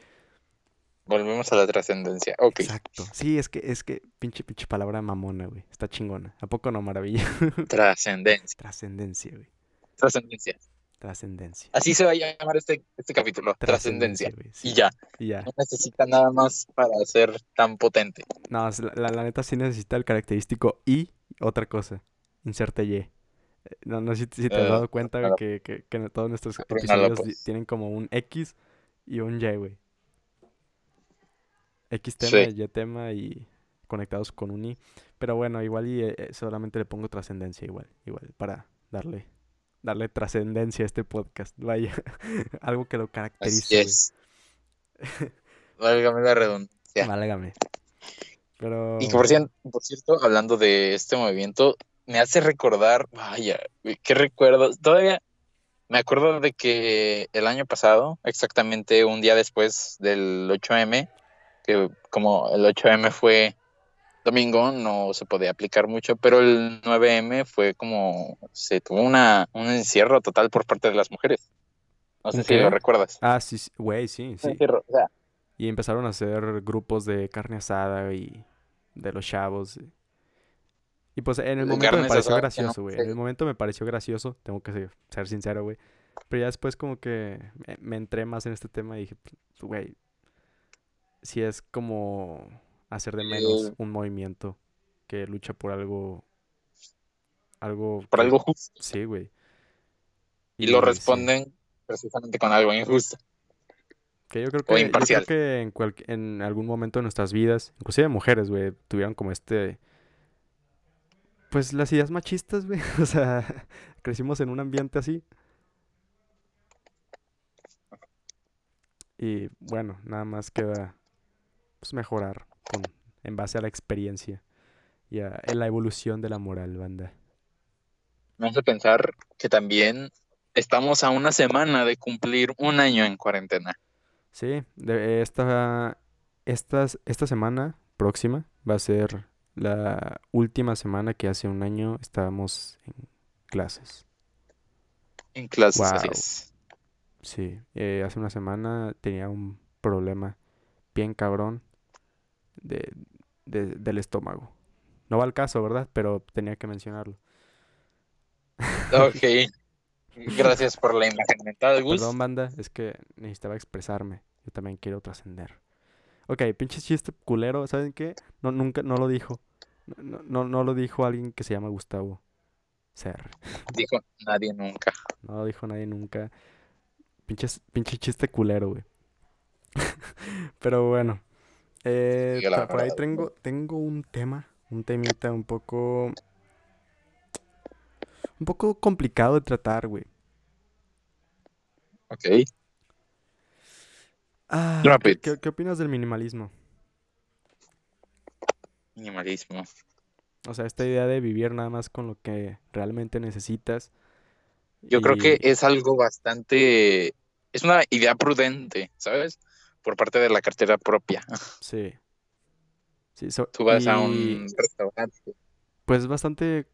Volvemos a la trascendencia. Ok. Exacto. Sí, es que, es que, pinche, pinche palabra mamona, güey. Está chingona. ¿A poco no, maravilla? Trascendencia. Trascendencia, güey. Trascendencia. Trascendencia. Así se va a llamar este, este capítulo. Trascendencia. Y ya. Y ya. No necesita nada más para ser tan potente. No, la, la, neta sí necesita el característico y otra cosa. Inserte Y. Eh, no, no sé si, te has eh, dado cuenta que, que, que, todos nuestros episodios tienen como un X y un Y, güey. X tema, Y tema y conectados con un I. Pero bueno, igual y eh, solamente le pongo trascendencia igual, igual, para darle darle trascendencia a este podcast. Vaya, algo que lo caracterice. Así Válgame la redundancia. Válgame. Pero... Y por cierto, por cierto, hablando de este movimiento, me hace recordar, vaya, qué recuerdo. Todavía me acuerdo de que el año pasado, exactamente un día después del 8M, que como el 8M fue domingo no se podía aplicar mucho, pero el 9M fue como, se tuvo una, un encierro total por parte de las mujeres. No sé si lo recuerdas. Ah, sí, güey, sí, sí. Y empezaron a hacer grupos de carne asada y de los chavos. Y pues en el momento me pareció no gracioso, güey. En el momento me pareció gracioso, tengo que ser, ser sincero, güey. Pero ya después como que me, me entré más en este tema y dije, pues, güey, si es como hacer de menos Eh. un movimiento que lucha por algo, algo Por que- algo justo. Sí, güey. Y lo sí, responden precisamente con algo injusto. Que yo creo O que, yo creo imparcial. que en, cual- en algún momento de nuestras vidas, inclusive mujeres, güey, tuvieron como este... Pues las ideas machistas, güey. O sea, crecimos en un ambiente así. Y bueno, nada más queda pues mejorar con, en base a la experiencia y a, la evolución de la moral, banda. Me hace pensar que también estamos a una semana de cumplir un año en cuarentena. Sí, de esta, estas, esta semana próxima va a ser la última semana que hace un año estábamos en clases. En clases, así Wow. es. Sí, eh, hace una semana tenía un problema bien cabrón de, de- del estómago. No va al caso, ¿verdad? Pero tenía que mencionarlo. Ok. Gracias por la imagen mental, Gus. Perdón, banda, es que necesitaba expresarme. Yo también quiero trascender. Ok, pinche chiste culero, ¿saben qué? No, nunca, no lo dijo. No, no, no lo dijo alguien que se llama Gustavo Ser. Dijo nadie nunca. No lo dijo nadie nunca. Pinches, pinche chiste culero, güey. Pero bueno. Eh, la por ahí tengo, tengo un tema, un temita un poco... Un poco complicado de tratar, güey. Ok. Ah, ¿qué, opinas del minimalismo? Minimalismo. O sea, esta idea de vivir nada más con lo que realmente necesitas. Yo creo que es algo bastante. Es una idea prudente, ¿sabes? Por parte de la cartera propia. Sí. Sí, so- Tú vas a un restaurante. Pues bastante...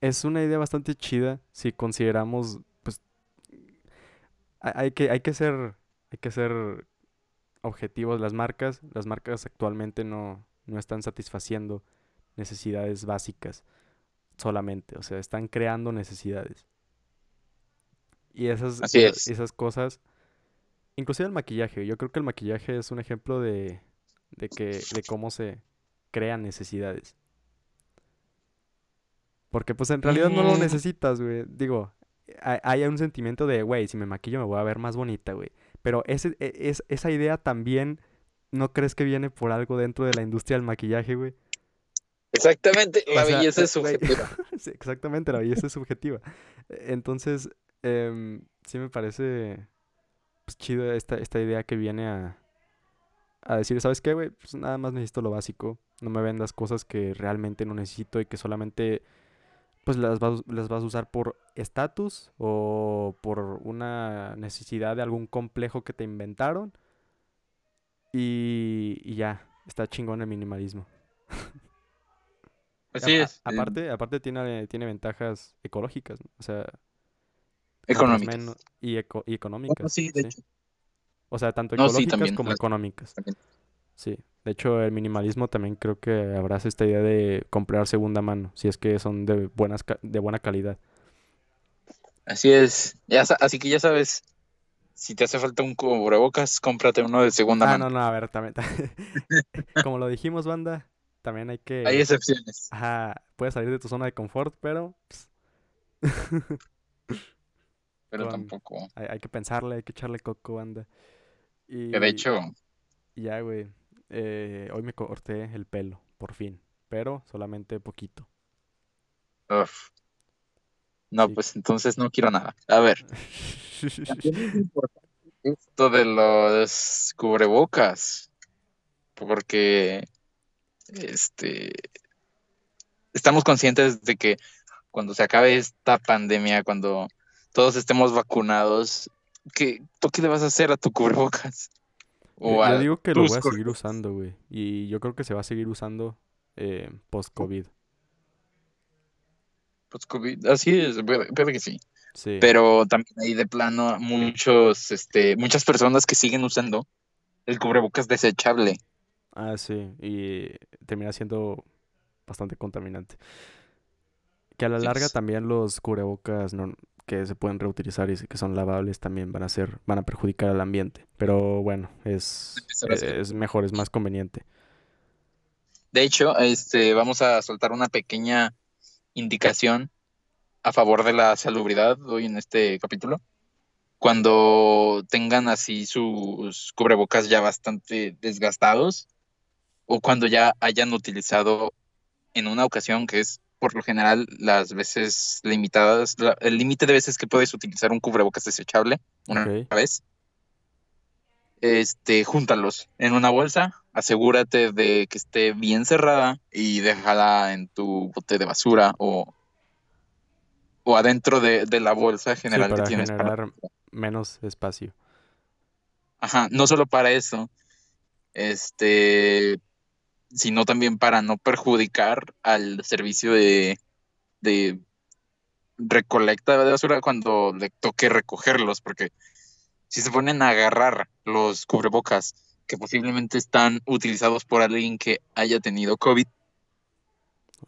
Es una idea bastante chida si consideramos, pues... hay- que, hay que ser... Hay que ser objetivos. Las marcas, las marcas actualmente no, no están satisfaciendo necesidades básicas solamente. O sea, están creando necesidades. Y esas, Así esas, es. esas cosas, inclusive el maquillaje, yo creo que el maquillaje es un ejemplo de, de que, de cómo se crean necesidades. Porque pues en realidad no lo Mm. necesitas, güey. Digo, hay, un sentimiento de, güey, si me maquillo me voy a ver más bonita, güey. Pero ese, e- es, esa idea también, ¿no crees que viene por algo dentro de la industria del maquillaje, güey? Exactamente, la O sea, belleza eh, es subjetiva. sí, exactamente, la belleza es subjetiva. Entonces, em, sí me parece pues, chido esta, esta idea que viene a, a decir, ¿sabes qué, güey? Pues nada más necesito lo básico. No me vendas cosas que realmente no necesito y que solamente pues las vas, las vas a usar por estatus o por una necesidad de algún complejo que te inventaron. Y, y ya, está chingón el minimalismo. Así a- es. eh, aparte, aparte tiene, tiene ventajas ecológicas, ¿no? O sea, económicas. menos- y, eco- y Bueno, económicas. sí, de sí. hecho. O sea, tanto No, sí, ecológicas también, como las- económicas. también. Sí. De hecho, el minimalismo también creo que abraza esta idea de comprar segunda mano, si es que son de buenas de buena calidad. Así es. Ya, así que ya sabes, si te hace falta un cubrebocas, cómprate uno de segunda Ah, mano. no, no, a ver, también. Como lo dijimos, banda, también hay que... Hay excepciones. Ajá, puedes salir de tu zona de confort, pero pues, Pero con- tampoco. hay, hay que pensarle, hay que echarle coco, banda. Y Que de hecho, ya, güey, eh, hoy me corté el pelo, por fin, pero solamente poquito. uf. No, Sí. pues entonces no quiero nada. A ver, esto de los cubrebocas. Porque este estamos conscientes de que cuando se acabe esta pandemia, cuando todos estemos vacunados, ¿qué, ¿tú qué le vas a hacer a tu cubrebocas? Yo, O yo a digo que lo voy a seguir usando, güey. Y yo creo que se va a seguir usando eh, post-COVID. Pues, COVID, así es, puede, que sí. Sí. Pero también hay de plano muchos, este, muchas personas que siguen usando el cubrebocas desechable. Ah, sí. Y termina siendo bastante contaminante. Que a la Sí, larga también los cubrebocas no, que se pueden reutilizar y que son lavables también van a ser, van a perjudicar al ambiente. Pero bueno, es, es mejor, es más conveniente. De hecho, este, vamos a soltar una pequeña indicación a favor de la salubridad hoy en este capítulo. Cuando tengan así sus cubrebocas ya bastante desgastados o cuando ya hayan utilizado en una ocasión que es por lo general las veces limitadas, la- el límite de veces que puedes utilizar un cubrebocas desechable una vez, este, júntalos en una bolsa, asegúrate de que esté bien cerrada y déjala en tu bote de basura o, o adentro de, de la bolsa Sí, general que para tienes. para- generar menos espacio. Ajá, no solo para eso, este, sino también para no perjudicar al servicio de, de recolecta de basura cuando le toque recogerlos, porque si se ponen a agarrar los cubrebocas que posiblemente están utilizados por alguien que haya tenido COVID,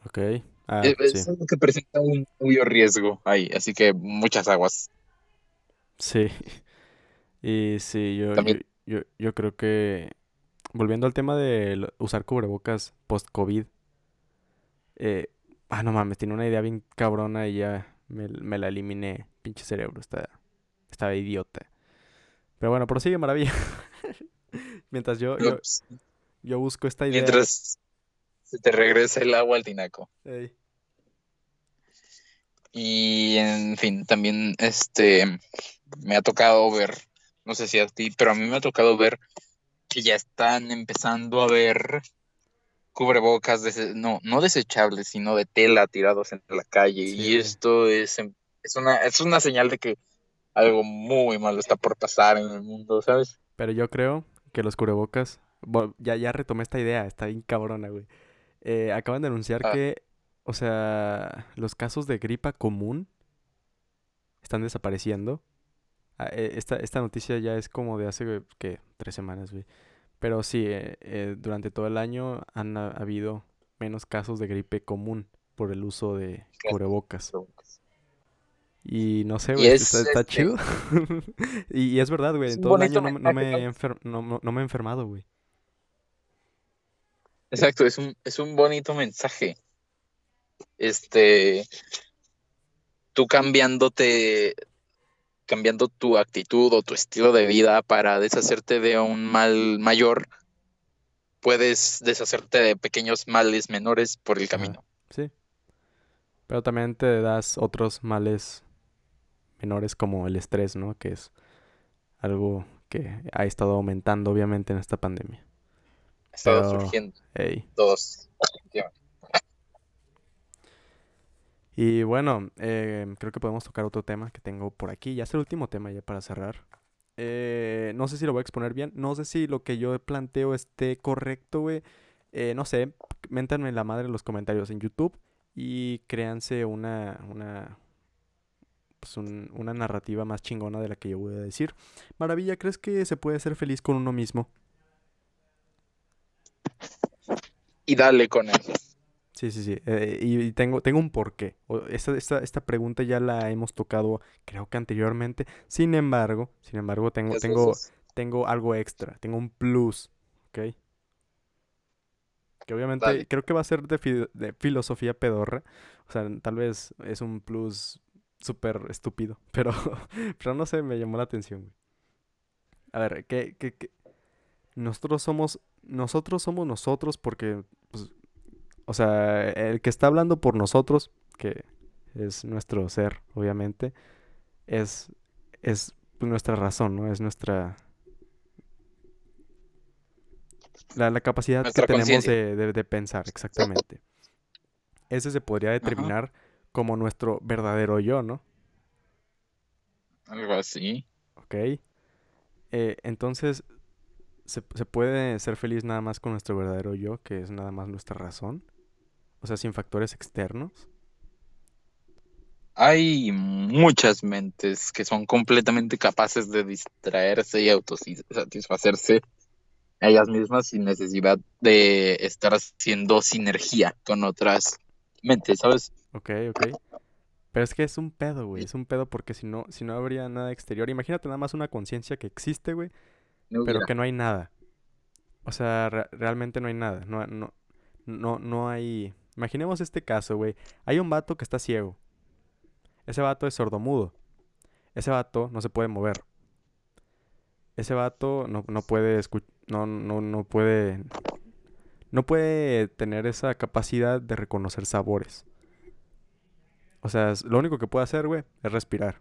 Ok. Ah, es, sí. es algo que presenta un obvio riesgo ahí, así que muchas aguas. Sí. Y sí, yo, yo, yo creo que volviendo al tema de usar cubrebocas post-COVID, eh, ah, no mames, tiene una idea bien cabrona y ya me, me la eliminé. Pinche cerebro, está, estaba idiota. Pero bueno, prosigue maravilla. Mientras yo, yo, yo busco esta idea. Mientras se te regresa el agua al tinaco. Ey, Y en fin, también este me ha tocado ver, no sé si a ti, pero a mí me ha tocado ver que ya están empezando a ver cubrebocas, no, no desechables, sino de tela tirados en la calle. Sí, y esto es, em- es una, es una señal de que algo muy malo está por pasar en el mundo, ¿sabes? Pero yo creo que los cubrebocas, bo- ya, ya retomé esta idea, está bien cabrona, güey. Eh, acaban de anunciar Ah. que, o sea, los casos de gripa común están desapareciendo. Ah, eh, esta, esta noticia ya es como de hace, ¿qué? Tres semanas, güey. Pero sí, eh, eh, durante todo el año han ha- habido menos casos de gripe común por el uso de cubrebocas. Y no sé, güey, es, está, está este, chido. Y, y es verdad, güey, es todo el año no, me- no me enfer- no- no me he enfermado, güey. Exacto, es un, es un bonito mensaje. Este, tú cambiándote, cambiando tu actitud o tu estilo de vida para deshacerte de un mal mayor, puedes deshacerte de pequeños males menores por el camino. Sí. Pero también te das otros males menores como el estrés, ¿no? Que es algo que ha estado aumentando obviamente en esta pandemia. Ha estado Pero, surgiendo ey. todos. Y bueno, eh, creo que podemos tocar otro tema que tengo por aquí. Ya es el último tema ya para cerrar. Eh, no sé si lo voy a exponer bien. No sé si lo que yo planteo esté correcto, güey. Eh, no sé. Méntanme la madre en los comentarios en YouTube. Y créanse una, una, pues un- una narrativa más chingona de la que yo voy a decir. Maravilla, ¿crees que se puede ser feliz con uno mismo? Y dale con eso. Sí, sí, sí. eh, y, tengo, tengo un porqué. Esta, esta, esta pregunta ya la hemos tocado, creo que anteriormente. Sin embargo, sin embargo, tengo, tengo, tengo algo extra. Tengo un plus, ¿ok? Que obviamente Dale. creo que va a ser de, fi- de filosofía pedorra. O sea, tal vez es un plus súper estúpido. Pero, pero no sé, me llamó la atención, güey. A ver, ¿qué, qué, qué? Nosotros somos, nosotros somos nosotros porque, pues, o sea, el que está hablando por nosotros, que es nuestro ser, obviamente, es, es nuestra razón, ¿no? Es nuestra... La, la capacidad que tenemos de- de pensar, exactamente. Ese se podría determinar como nuestro verdadero yo, ¿no? Algo así. ¿Ok? Eh, entonces, ¿se, se puede ser feliz nada más con nuestro verdadero yo, que es nada más nuestra razón? O sea, sin factores externos. Hay muchas mentes que son completamente capaces de distraerse y autosatisfacerse ellas mismas sin necesidad de estar haciendo sinergia con otras mentes, ¿sabes? Ok, ok. Pero es que es un pedo, güey. Es un pedo porque si no, si no habría nada exterior. Imagínate nada más una conciencia que existe, güey, No pero que no hay nada. O sea, re- realmente no hay nada. No, no, no, no hay. Imaginemos este caso, güey. Hay un vato que está ciego. Ese vato es sordomudo. Ese vato no se puede mover. Ese vato no, no puede no, no, no puede. No puede tener esa capacidad de reconocer sabores. O sea, lo único que puede hacer, güey, es respirar.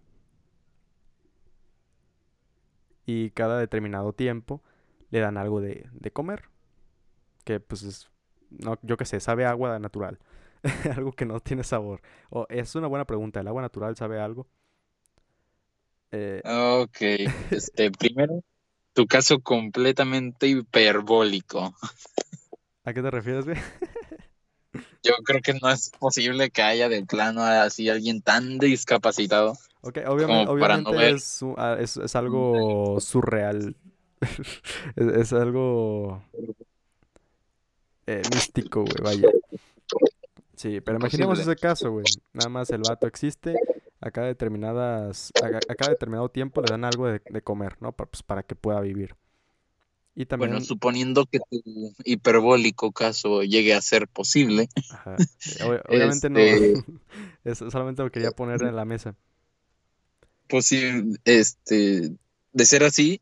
Y cada determinado tiempo le dan algo de, de comer. Que pues es, no, yo qué sé, sabe a agua natural. algo que no tiene sabor. O es una buena pregunta, ¿el agua natural sabe a algo? Eh, Ok, este, primero, tu caso completamente hiperbólico. ¿a qué te refieres, güey? Yo creo que no es posible que haya de plano así alguien tan discapacitado. Ok, obviamente, no obviamente es, ah, es, es algo surreal. es, es algo eh, místico, güey, vaya. Sí, pero imaginemos ese caso, güey. Nada más el vato existe, a cada determinadas, a, ca- a cada determinado tiempo le dan algo de, de comer, ¿no? Pa- pues, para que pueda vivir. Y Bueno, también, suponiendo que tu hiperbólico caso llegue a ser posible, ajá, obvi- obviamente no, este, eso solamente lo quería poner en la mesa. posi- este, de ser así,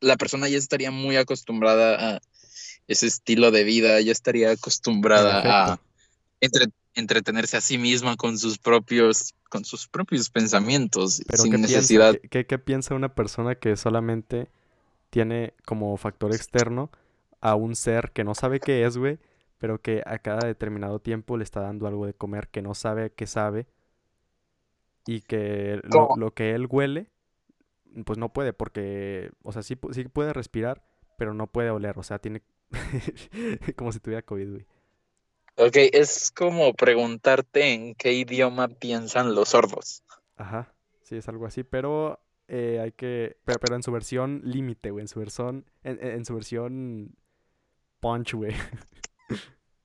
la persona ya estaría muy acostumbrada a ese estilo de vida, ya estaría acostumbrada a entre- entretenerse a sí misma con sus propios, con sus propios pensamientos, Pero sin necesidad. ¿Qué, qué- qué piensa una persona que solamente tiene como factor externo a un ser que no sabe qué es, güey, pero que a cada determinado tiempo le está dando algo de comer que no sabe qué sabe y que lo, lo que él huele, pues no puede porque, o sea, sí, sí puede respirar, pero no puede oler, o sea, tiene como si tuviera COVID, güey. Ok, es como preguntarte en qué idioma piensan los sordos. Ajá, sí, es algo así, pero eh, hay que, pero, pero en su versión límite, güey, en su versión, en, en- su versión punch, güey.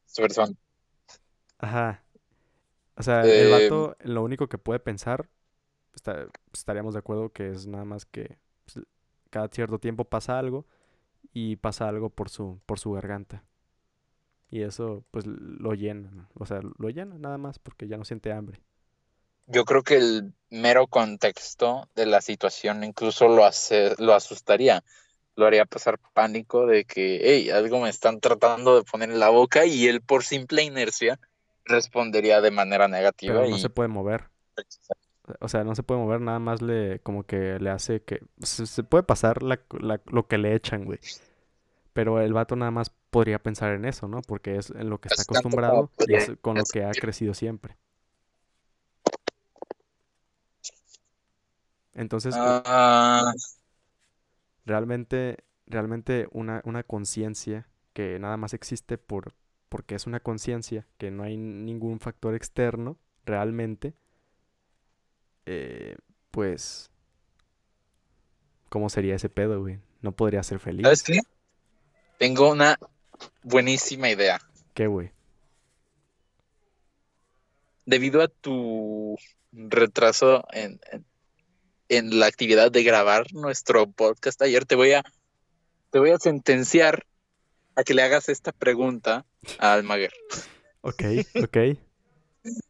Su versión. Ajá. O sea, el Eh, vato, lo único que puede pensar, está- estaríamos de acuerdo que es nada más que pues, cada cierto tiempo pasa algo y pasa algo por su, por su garganta. Y eso, pues, lo llena, ¿no? O sea, lo llena nada más porque ya no siente hambre. Yo creo que el mero contexto de la situación incluso lo hace, lo asustaría, lo haría pasar pánico de que, hey, algo me están tratando de poner en la boca y él por simple inercia respondería de manera negativa Pero no se puede mover. O sea, no se puede mover, nada más le, como que le hace que, se, se puede pasar la, la- lo que le echan, güey. Pero el vato nada más podría pensar en eso, ¿no? Porque es en lo que está acostumbrado y es con lo que ha crecido siempre. Entonces, u- Ah, realmente, realmente una, una conciencia que nada más existe por, porque es una conciencia, que no hay ningún factor externo, realmente, eh, pues, ¿cómo sería ese pedo, güey? No podría ser ¿sabes feliz. qué? Tengo una buenísima idea. ¿Qué, güey? Debido a tu retraso en, en- en la actividad de grabar nuestro podcast ayer, te voy a, te voy a sentenciar a que le hagas esta pregunta a Almaguer. Ok, ok,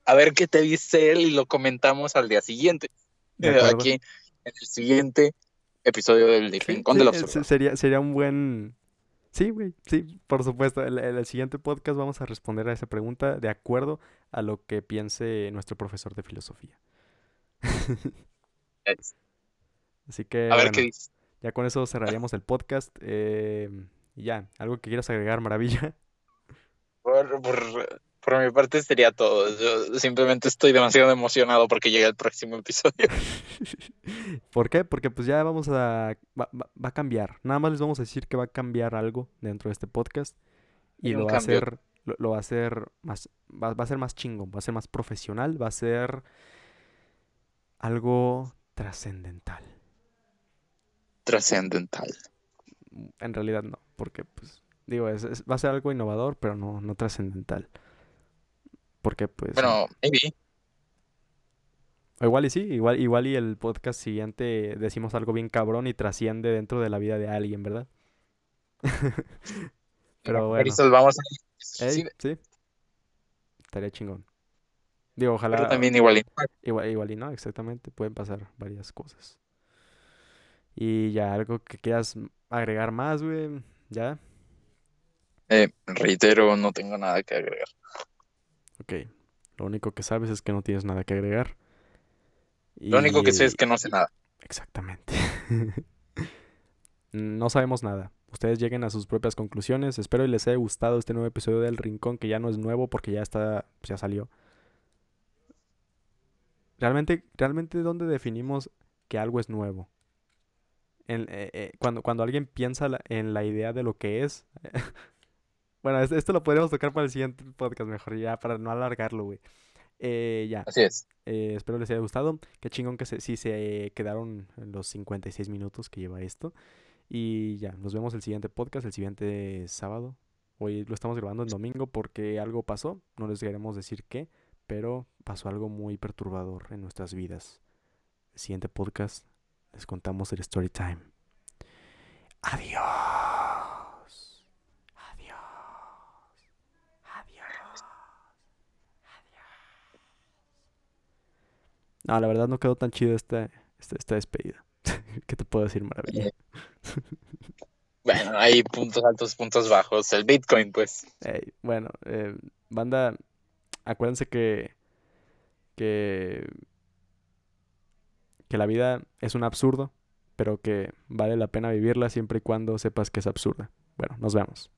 A ver qué te dice él y lo comentamos al día siguiente. de Eh. Aquí en el siguiente episodio del Sí, Rincón sí, Observador. se- sería, sería un buen... Sí, güey, sí, por supuesto. En en el siguiente podcast vamos a responder a esa pregunta de acuerdo a lo que piense nuestro profesor de filosofía. Así que, A ver qué dice. ya con eso cerraríamos el podcast. eh, y ya, ¿algo que quieras agregar, Maravilla? Por, por- por mi parte sería todo. Yo simplemente estoy demasiado emocionado porque llega el próximo episodio. ¿Por qué? Porque pues ya vamos a... Va, va- va a cambiar. Nada más les vamos a decir que va a cambiar algo dentro de este podcast. Y lo va a hacer... Lo, lo va a hacer más... Va, va a ser más chingón. Va a ser más profesional. Va a ser... Algo trascendental. Trascendental. en realidad no, porque pues digo, es, es- va a ser algo innovador, pero no, no trascendental. Porque pues... Bueno, maybe. O igual y sí, igual, igual y el podcast siguiente decimos algo bien cabrón y trasciende dentro de la vida de alguien, ¿verdad? Pero bueno. Vamos a... Ey, Sí. Estaría chingón. Digo, ojalá. pero también igual. Igual, igual y no, exactamente. Pueden pasar varias cosas. Y ya, algo que quieras agregar más, güey. Ya. Eh, reitero, no tengo nada que agregar. Ok. Lo único que sabes es que no tienes nada que agregar. Lo único que sé es que no sé nada. Exactamente. No sabemos nada. Ustedes lleguen a sus propias conclusiones. Espero y les haya gustado este nuevo episodio del Rincón, que ya no es nuevo porque ya está, pues ya salió. Realmente, realmente, ¿dónde definimos que algo es nuevo? En- eh, eh, cuando, cuando alguien piensa la- en la idea de lo que es. Bueno, es- esto lo podríamos tocar para el siguiente podcast mejor, ya, para no alargarlo, güey. Eh, ya. Así es. Eh, espero les haya gustado. Qué chingón que se, sí se quedaron los 56 minutos que lleva esto. Y ya, nos vemos el siguiente podcast, el siguiente sábado. Hoy lo estamos grabando en domingo porque algo pasó. No les queremos decir qué, pero pasó algo muy perturbador en nuestras vidas. El siguiente podcast les contamos el story time. Adiós. Adiós. No, la verdad no quedó tan chido esta, esta, esta despedida. ¿Qué te puedo decir, maravilla? Bueno, hay puntos altos, puntos bajos. El Bitcoin, pues. Bueno, eh, banda, acuérdense que, que, que la vida es un absurdo, pero que vale la pena vivirla siempre y cuando sepas que es absurda. Bueno, nos vemos.